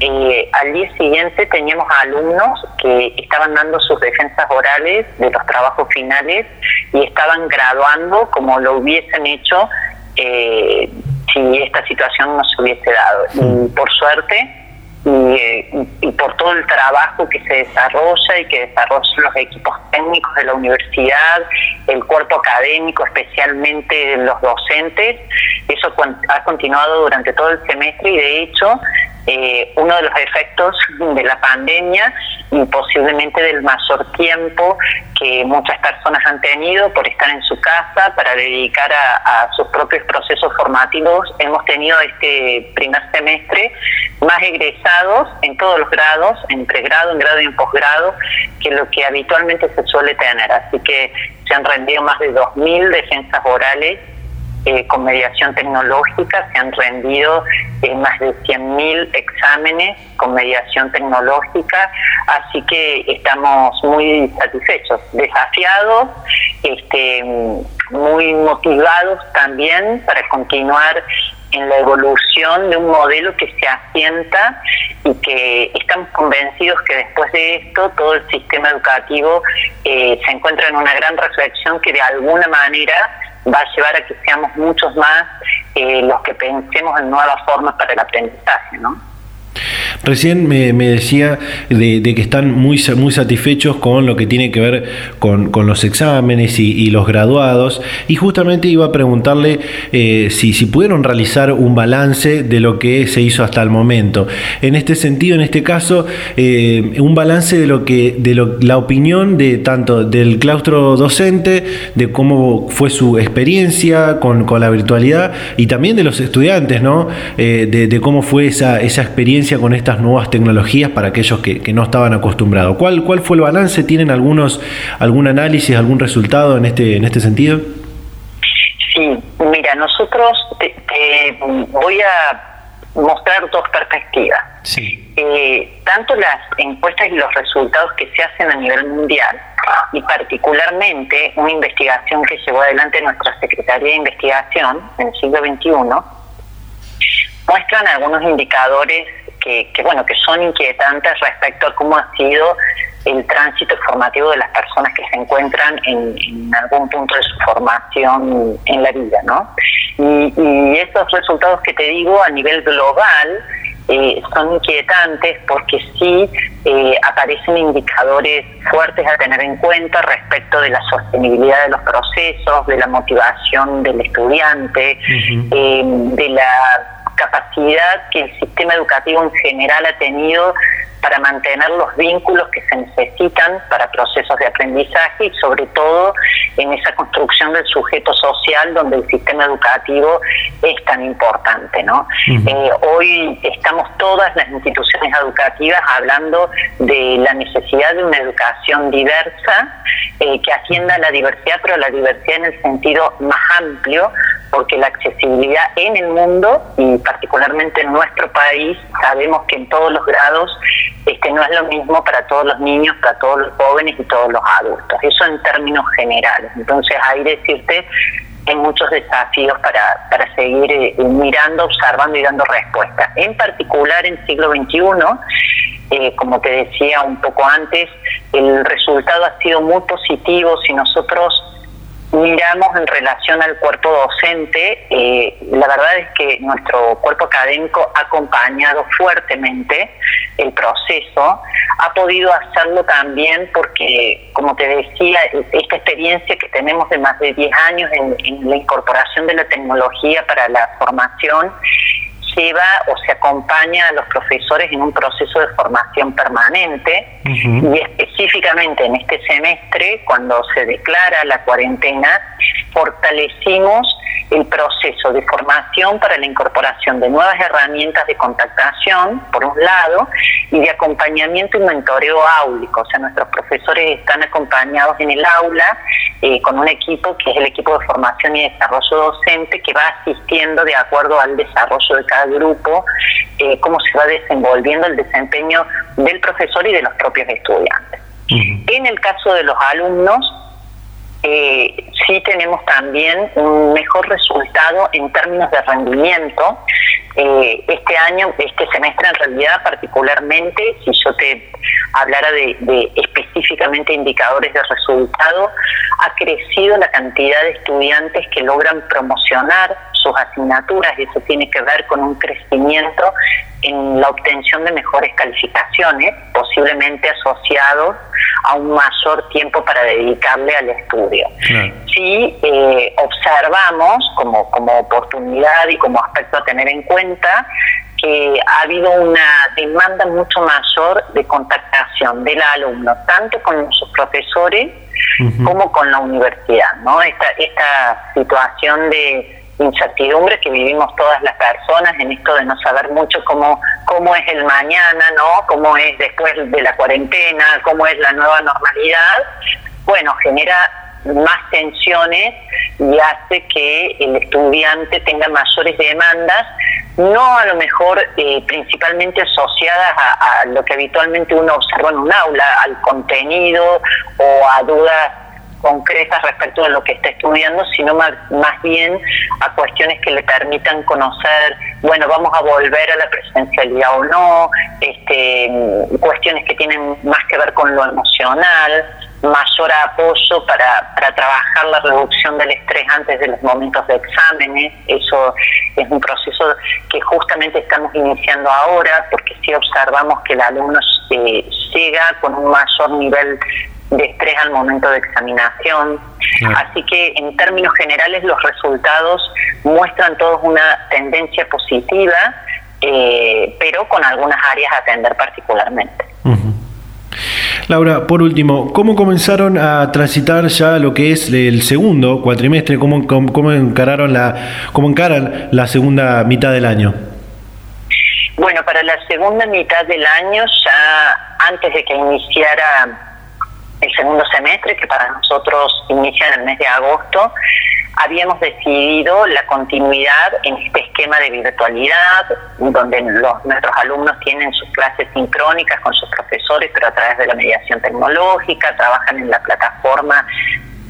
S6: eh, al día siguiente teníamos alumnos que estaban dando sus defensas orales de los trabajos finales y estaban graduando como lo hubiesen hecho eh, si esta situación no se hubiese dado. Y por suerte, y, por todo el trabajo que se desarrolla y que desarrollan los equipos técnicos de la universidad, el cuerpo académico, especialmente los docentes. Eso ha continuado durante todo el semestre y de hecho eh, uno de los efectos de la pandemia y posiblemente del mayor tiempo que muchas personas han tenido por estar en su casa para dedicar a, sus propios procesos formativos. Hemos tenido este primer semestre más egresados en todos los grados, en pregrado, en grado y en posgrado, que lo que habitualmente se suele tener. Así que se han rendido más de 2.000 defensas orales eh, con mediación tecnológica, se han rendido eh, más de 100.000 exámenes con mediación tecnológica, así que estamos muy satisfechos, desafiados, este, muy motivados también para continuar en la evolución de un modelo que se asienta y que estamos convencidos que después de esto todo el sistema educativo eh, se encuentra en una gran reflexión que de alguna manera va a llevar a que seamos muchos más eh, los que pensemos en nuevas formas para el aprendizaje, ¿no?
S1: Recién me, decía de, que están muy, muy satisfechos con lo que tiene que ver con, los exámenes y, los graduados y justamente iba a preguntarle eh, si, si pudieron realizar un balance de lo que se hizo hasta el momento. En este sentido, en este caso, eh, un balance de lo que de lo, la opinión de tanto del claustro docente, de cómo fue su experiencia con, la virtualidad y también de los estudiantes, ¿no? Eh, de, de cómo fue esa, esa experiencia con estas nuevas tecnologías para aquellos que, no estaban acostumbrados. ¿Cuál, ¿Cuál fue el balance? ¿Tienen algunos algún análisis, algún resultado en este, en este sentido?
S6: Sí, mira, nosotros voy a mostrar dos perspectivas. Eh, tanto las encuestas y los resultados que se hacen a nivel mundial y particularmente una investigación que llevó adelante nuestra Secretaría de Investigación en el siglo XXI, muestran algunos indicadores que, bueno que son inquietantes respecto a cómo ha sido el tránsito formativo de las personas que se encuentran en, algún punto de su formación en la vida, ¿no? Y, y esos resultados que te digo a nivel global eh, son inquietantes porque sí eh, aparecen indicadores fuertes a tener en cuenta respecto de la sostenibilidad de los procesos, de la motivación del estudiante, eh, de la capacidad que el sistema educativo en general ha tenido para mantener los vínculos que se necesitan para procesos de aprendizaje y sobre todo en esa construcción del sujeto social donde el sistema educativo es tan importante. ¿no? Eh, hoy estamos todas las instituciones educativas hablando de la necesidad de una educación diversa eh, que atienda a la diversidad, pero la diversidad en el sentido más amplio, porque la accesibilidad en el mundo y particularmente en nuestro país sabemos que en todos los grados este no es lo mismo para todos los niños, para todos los jóvenes y todos los adultos. Eso en términos generales. Entonces ahí decirte hay muchos desafíos para, para seguir eh, mirando, observando y dando respuestas. En particular en siglo XXI, eh, como te decía un poco antes, el resultado ha sido muy positivo si nosotros miramos en relación al cuerpo docente, eh, la verdad es que nuestro cuerpo académico ha acompañado fuertemente el proceso, ha podido hacerlo también porque, como te decía, esta experiencia que tenemos de más de 10 años en la incorporación de la tecnología para la formación, lleva o se acompaña a los profesores en un proceso de formación permanente y específicamente en este semestre, cuando se declara la cuarentena, fortalecimos el proceso de formación para la incorporación de nuevas herramientas de contactación, por un lado, y de acompañamiento y mentoreo áulico. O sea, nuestros profesores están acompañados en el aula eh, con un equipo que es el equipo de formación y desarrollo docente que va asistiendo de acuerdo al desarrollo de cada grupo, eh, cómo se va desenvolviendo el desempeño del profesor y de los propios estudiantes. En el caso de los alumnos, eh, sí tenemos también un mejor resultado en términos de rendimiento. Eh, este año, este semestre en realidad particularmente, si yo te hablara de, específicamente indicadores de resultado, ha crecido la cantidad de estudiantes que logran promocionar sus asignaturas y eso tiene que ver con un crecimiento en la obtención de mejores calificaciones, posiblemente asociados a un mayor tiempo para dedicarle al estudio. Si eh, observamos como, como oportunidad y como aspecto a tener en cuenta que ha habido una demanda mucho mayor de contactación del alumno, tanto con sus profesores como con la universidad. ¿no? Esta, esta situación de incertidumbre que vivimos todas las personas en esto de no saber mucho cómo, cómo es el mañana, ¿no? Cómo es después de la cuarentena, cómo es la nueva normalidad. Bueno, genera más tensiones y hace que el estudiante tenga mayores demandas, no a lo mejor eh, principalmente asociadas a, a, lo que habitualmente uno observa en un aula, al contenido o a dudas concretas respecto de lo que está estudiando, sino más, más bien a cuestiones que le permitan conocer, bueno, vamos a volver a la presencialidad o no, este, cuestiones que tienen más que ver con lo emocional, mayor apoyo para, para trabajar la reducción del estrés antes de los momentos de exámenes. Eso es un proceso que justamente estamos iniciando ahora porque si observamos que el alumno eh, llega con un mayor nivel de estrés al momento de examinación. Así que en términos generales los resultados muestran todos una tendencia positiva, eh, pero con algunas áreas a atender particularmente.
S1: Laura, por último, ¿cómo comenzaron a transitar ya lo que es el segundo cuatrimestre? ¿Cómo, cómo, encararon la, cómo encaran la segunda mitad del año?
S6: Bueno, para la segunda mitad del año, ya antes de que iniciara el segundo semestre, que para nosotros inicia en el mes de agosto, habíamos decidido la continuidad en este esquema de virtualidad, donde los, nuestros alumnos tienen sus clases sincrónicas con sus profesores, pero a través de la mediación tecnológica, trabajan en la plataforma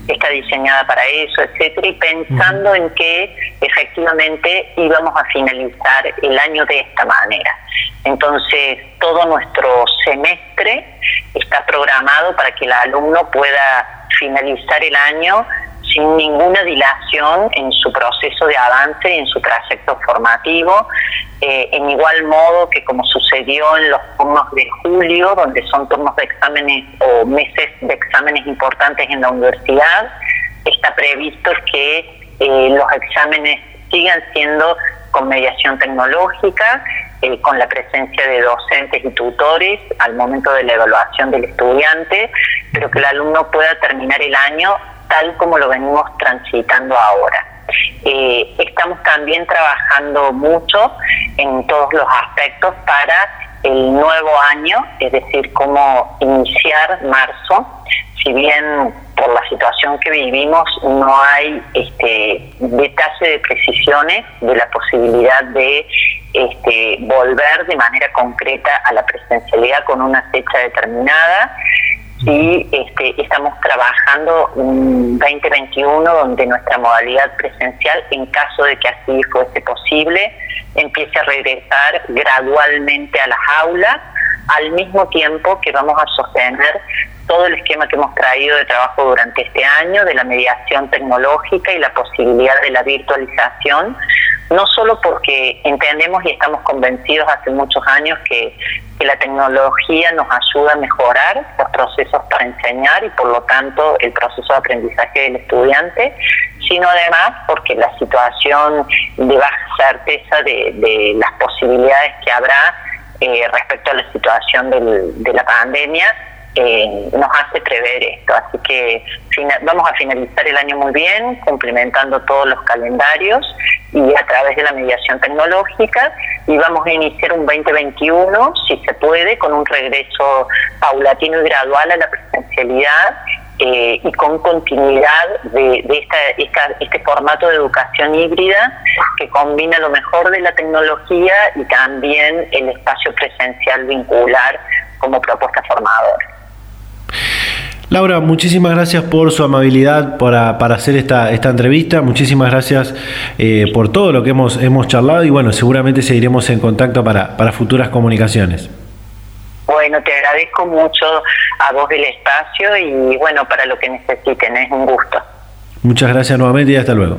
S6: está diseñada para eso, etcétera, y pensando en que efectivamente íbamos a finalizar el año de esta manera. Entonces, todo nuestro semestre está programado para que el alumno pueda finalizar el año sin ninguna dilación en su proceso de avance en su trayecto formativo, eh, en igual modo que como sucedió en los turnos de julio, donde son turnos de exámenes o meses de exámenes importantes en la universidad, está previsto que eh, los exámenes sigan siendo con mediación tecnológica, eh, con la presencia de docentes y tutores al momento de la evaluación del estudiante, pero que el alumno pueda terminar el año tal como lo venimos transitando ahora. Eh, estamos también trabajando mucho en todos los aspectos para el nuevo año, es decir, cómo iniciar marzo. Si bien por la situación que vivimos no hay este detalle de precisiones de la posibilidad de este, volver de manera concreta a la presencialidad con una fecha determinada, y este, estamos trabajando un 2021 donde nuestra modalidad presencial, en caso de que así fuese posible, empiece a regresar gradualmente a las aulas, al mismo tiempo que vamos a sostener todo el esquema que hemos traído de trabajo durante este año, de la mediación tecnológica y la posibilidad de la virtualización, no solo porque entendemos y estamos convencidos hace muchos años que, la tecnología nos ayuda a mejorar los procesos para enseñar y por lo tanto el proceso de aprendizaje del estudiante, sino además porque la situación de baja certeza de, las posibilidades que habrá eh, respecto a la situación de la pandemia eh, nos hace prever esto. Así que vamos a finalizar el año muy bien, cumplimentando todos los calendarios y a través de la mediación tecnológica y vamos a iniciar un 2021, si se puede, con un regreso paulatino y gradual a la presencialidad eh, y con continuidad de, esta, este formato de educación híbrida que combina lo mejor de la tecnología y también el espacio presencial vincular como propuesta formadora.
S1: Laura, muchísimas gracias por su amabilidad para, hacer esta, esta entrevista. Muchísimas gracias eh, por todo lo que hemos, hemos charlado y bueno, seguramente seguiremos en contacto para, para futuras comunicaciones.
S6: Bueno, te agradezco mucho a vos el espacio y bueno, para lo que necesiten, es un gusto.
S1: Muchas gracias nuevamente y hasta luego.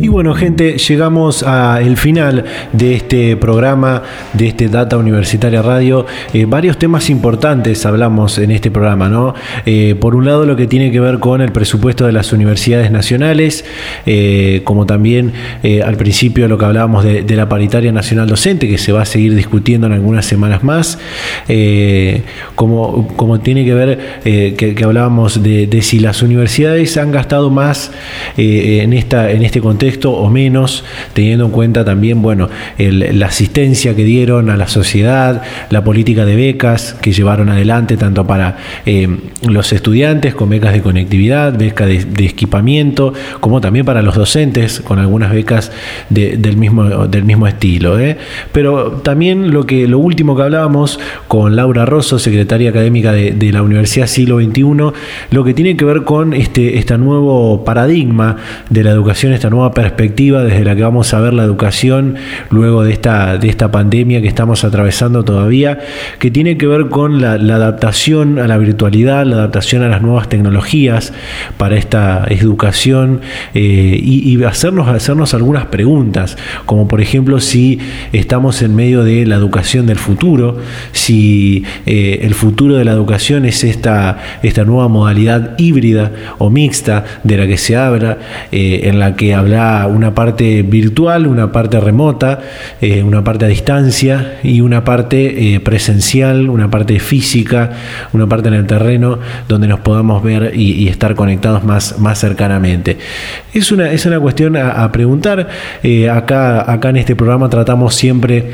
S1: Y bueno, gente, llegamos al final de este programa, de este Data Universitaria Radio. Eh, varios temas importantes hablamos en este programa, ¿no? Eh, por un lado, lo que tiene que ver con el presupuesto de las universidades nacionales, eh, como también al principio lo que hablábamos de, la paritaria nacional docente, que se va a seguir discutiendo en algunas semanas más, como, como tiene que ver que, hablábamos de, de si las universidades han gastado más en esta en este contexto o menos, teniendo en cuenta también, bueno, la asistencia que dieron a la sociedad, la política de becas que llevaron adelante tanto para eh, los estudiantes con becas de conectividad, becas de, equipamiento, como también para los docentes con algunas becas del, mismo, del mismo estilo. ¿eh? Pero también lo, que, lo último que hablábamos con Laura Rosso, secretaria académica de, la Universidad Siglo XXI, lo que tiene que ver con este, este nuevo paradigma de la educación, esta nueva perspectiva desde la que vamos a ver la educación luego de esta, de esta pandemia que estamos atravesando todavía, que tiene que ver con la, adaptación a la virtualidad, la adaptación a las nuevas tecnologías para esta educación eh, y, hacernos, hacernos algunas preguntas, como por ejemplo si estamos en medio de la educación del futuro, si eh, el futuro de la educación es esta, esta nueva modalidad híbrida o mixta de la que se habla, eh, en la que habrá una parte virtual, una parte remota, una parte a distancia y una parte presencial, una parte física, una parte en el terreno donde nos podamos ver y, estar conectados más, más cercanamente. Es una, es una cuestión a, preguntar. Eh, acá, acá en este programa tratamos siempre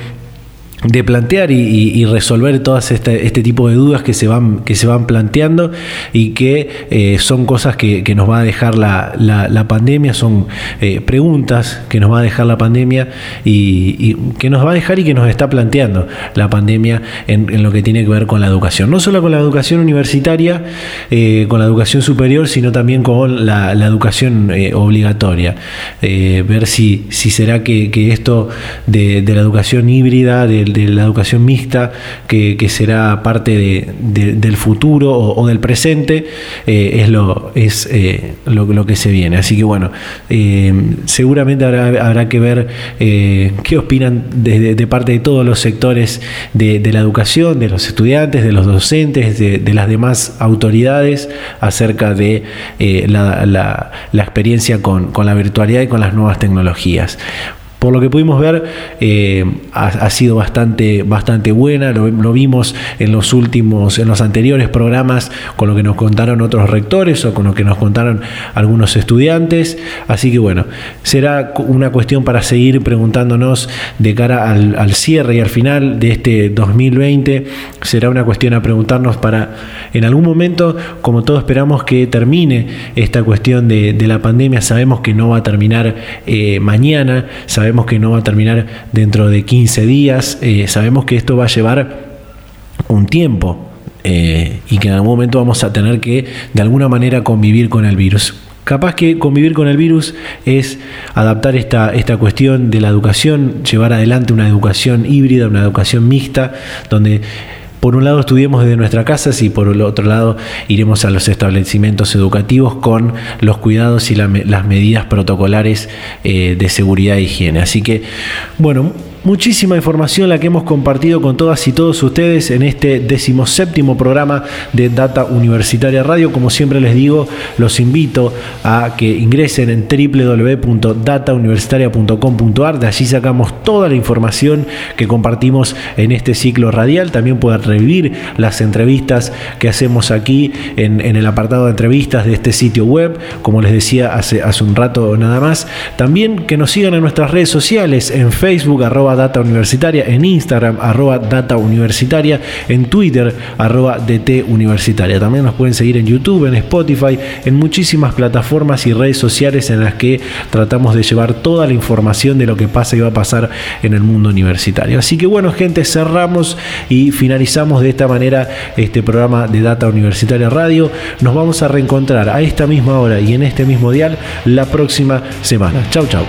S1: de plantear y, resolver todas este, este, tipo de dudas que se van, que se van planteando y que eh, son cosas que, nos va a dejar la, la, pandemia, son eh, preguntas que nos va a dejar la pandemia y, que nos va a dejar y que nos está planteando la pandemia en, lo que tiene que ver con la educación. No solo con la educación universitaria, eh, con la educación superior, sino también con la, educación obligatoria. ver si, si será que, esto de, de, la educación híbrida, del de la educación mixta que, será parte del futuro o, del presente, eh, es, lo, es eh, lo, que se viene. Así que bueno, eh, seguramente habrá, que ver qué opinan de, parte de todos los sectores de, la educación, de los estudiantes, de los docentes, de, las demás autoridades acerca de la, experiencia con, con la virtualidad y con las nuevas tecnologías. Por lo que pudimos ver, eh, ha, sido bastante, bastante buena. Lo, vimos en los últimos, en los anteriores programas, con lo que nos contaron otros rectores o con lo que nos contaron algunos estudiantes. Así que bueno, será una cuestión para seguir preguntándonos de cara al, cierre y al final de este 2020. Será una cuestión a preguntarnos para en algún momento, como todos esperamos que termine esta cuestión de, la pandemia. Sabemos que no va a terminar eh, mañana. Sabemos sabemos que no va a terminar dentro de 15 días, eh, sabemos que esto va a llevar un tiempo eh, y que en algún momento vamos a tener que de alguna manera convivir con el virus. Capaz que convivir con el virus es adaptar esta, esta cuestión de la educación, llevar adelante una educación híbrida, una educación mixta, donde por un lado estudiemos desde nuestras casas y por el otro lado iremos a los establecimientos educativos con los cuidados y las medidas protocolares eh, de seguridad e higiene. Así que, bueno, Muchísima información la que hemos compartido con todas y todos ustedes en este decimoséptimo programa de Data Universitaria Radio. Como siempre les digo, los invito a que ingresen en www.datauniversitaria.com.ar. De allí sacamos toda la información que compartimos en este ciclo radial. También pueden revivir las entrevistas que hacemos aquí en, el apartado de entrevistas de este sitio web, como les decía hace, hace un rato nada más. También que nos sigan en nuestras redes sociales, en Facebook, data universitaria, en Instagram arroba data universitaria, en Twitter arroba DT universitaria. También nos pueden seguir en YouTube, en Spotify, en muchísimas plataformas y redes sociales en las que tratamos de llevar toda la información de lo que pasa y va a pasar en el mundo universitario. Así que bueno, gente, cerramos y finalizamos de esta manera este programa de Data Universitaria Radio. Nos vamos a reencontrar a esta misma hora y en este mismo dial la próxima semana. Chau, chau.